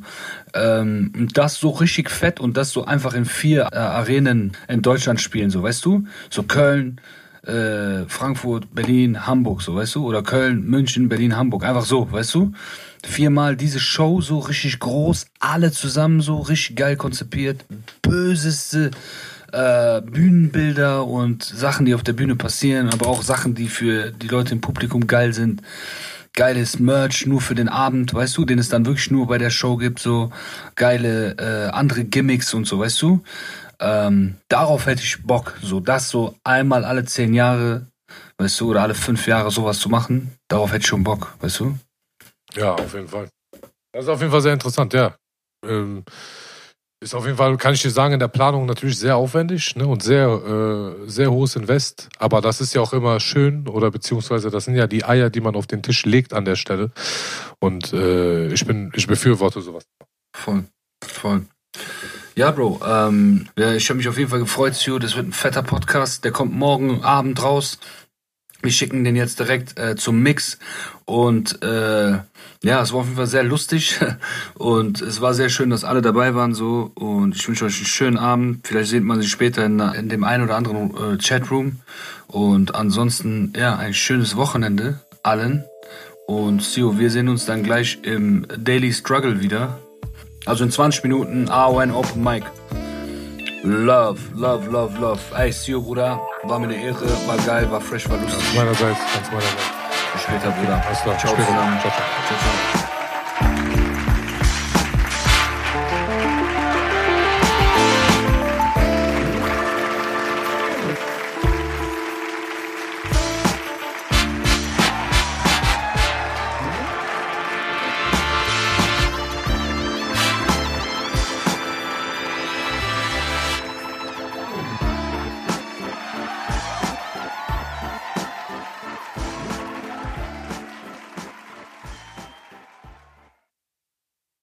ähm, das so richtig fett und das so einfach in vier äh, Arenen in Deutschland spielen so weißt du so Köln äh, Frankfurt, Berlin, Hamburg, so, weißt du? Oder Köln, München, Berlin, Hamburg. Einfach so, weißt du? Viermal diese Show so richtig groß, alle zusammen so richtig geil konzipiert. Böseste äh, Bühnenbilder und Sachen, die auf der Bühne passieren, aber auch Sachen, die für die Leute im Publikum geil sind. Geiles Merch nur für den Abend, weißt du, den es dann wirklich nur bei der Show gibt, so geile äh, andere Gimmicks und so, weißt du? Ähm, darauf hätte ich Bock, so das so einmal alle zehn Jahre, weißt du, oder alle fünf Jahre sowas zu machen. Darauf hätte ich schon Bock, weißt du? Ja, auf jeden Fall. Das ist auf jeden Fall sehr interessant, ja. Ähm, ist auf jeden Fall, kann ich dir sagen, in der Planung natürlich sehr aufwendig ne, und sehr, äh, sehr hohes Invest. Aber das ist ja auch immer schön oder beziehungsweise das sind ja die Eier, die man auf den Tisch legt an der Stelle. Und äh, ich bin, ich befürworte sowas. Voll, voll. Ja, Bro, ähm, ich habe mich auf jeden Fall gefreut, Sio. Das wird ein fetter Podcast. Der kommt morgen Abend raus. Wir schicken den jetzt direkt äh, zum Mix. Und äh, ja, es war auf jeden Fall sehr lustig. Und es war sehr schön, dass alle dabei waren so. Und ich wünsche euch einen schönen Abend. Vielleicht sieht man sich später in, in dem einen oder anderen äh, Chatroom. Und ansonsten, ja, ein schönes Wochenende allen. Und Sio, wir sehen uns dann gleich im Daily Struggle wieder. Also in 20 Minuten AON Open Mic. Love, love, love, love. Ey, Sio, Bruder, war mir eine Ehre, war geil, war fresh, war lustig. Meinerseits, ganz meinerseits. Bis später, Bruder. Alles klar, Ciao später. zusammen. Ciao, ciao. ciao, ciao.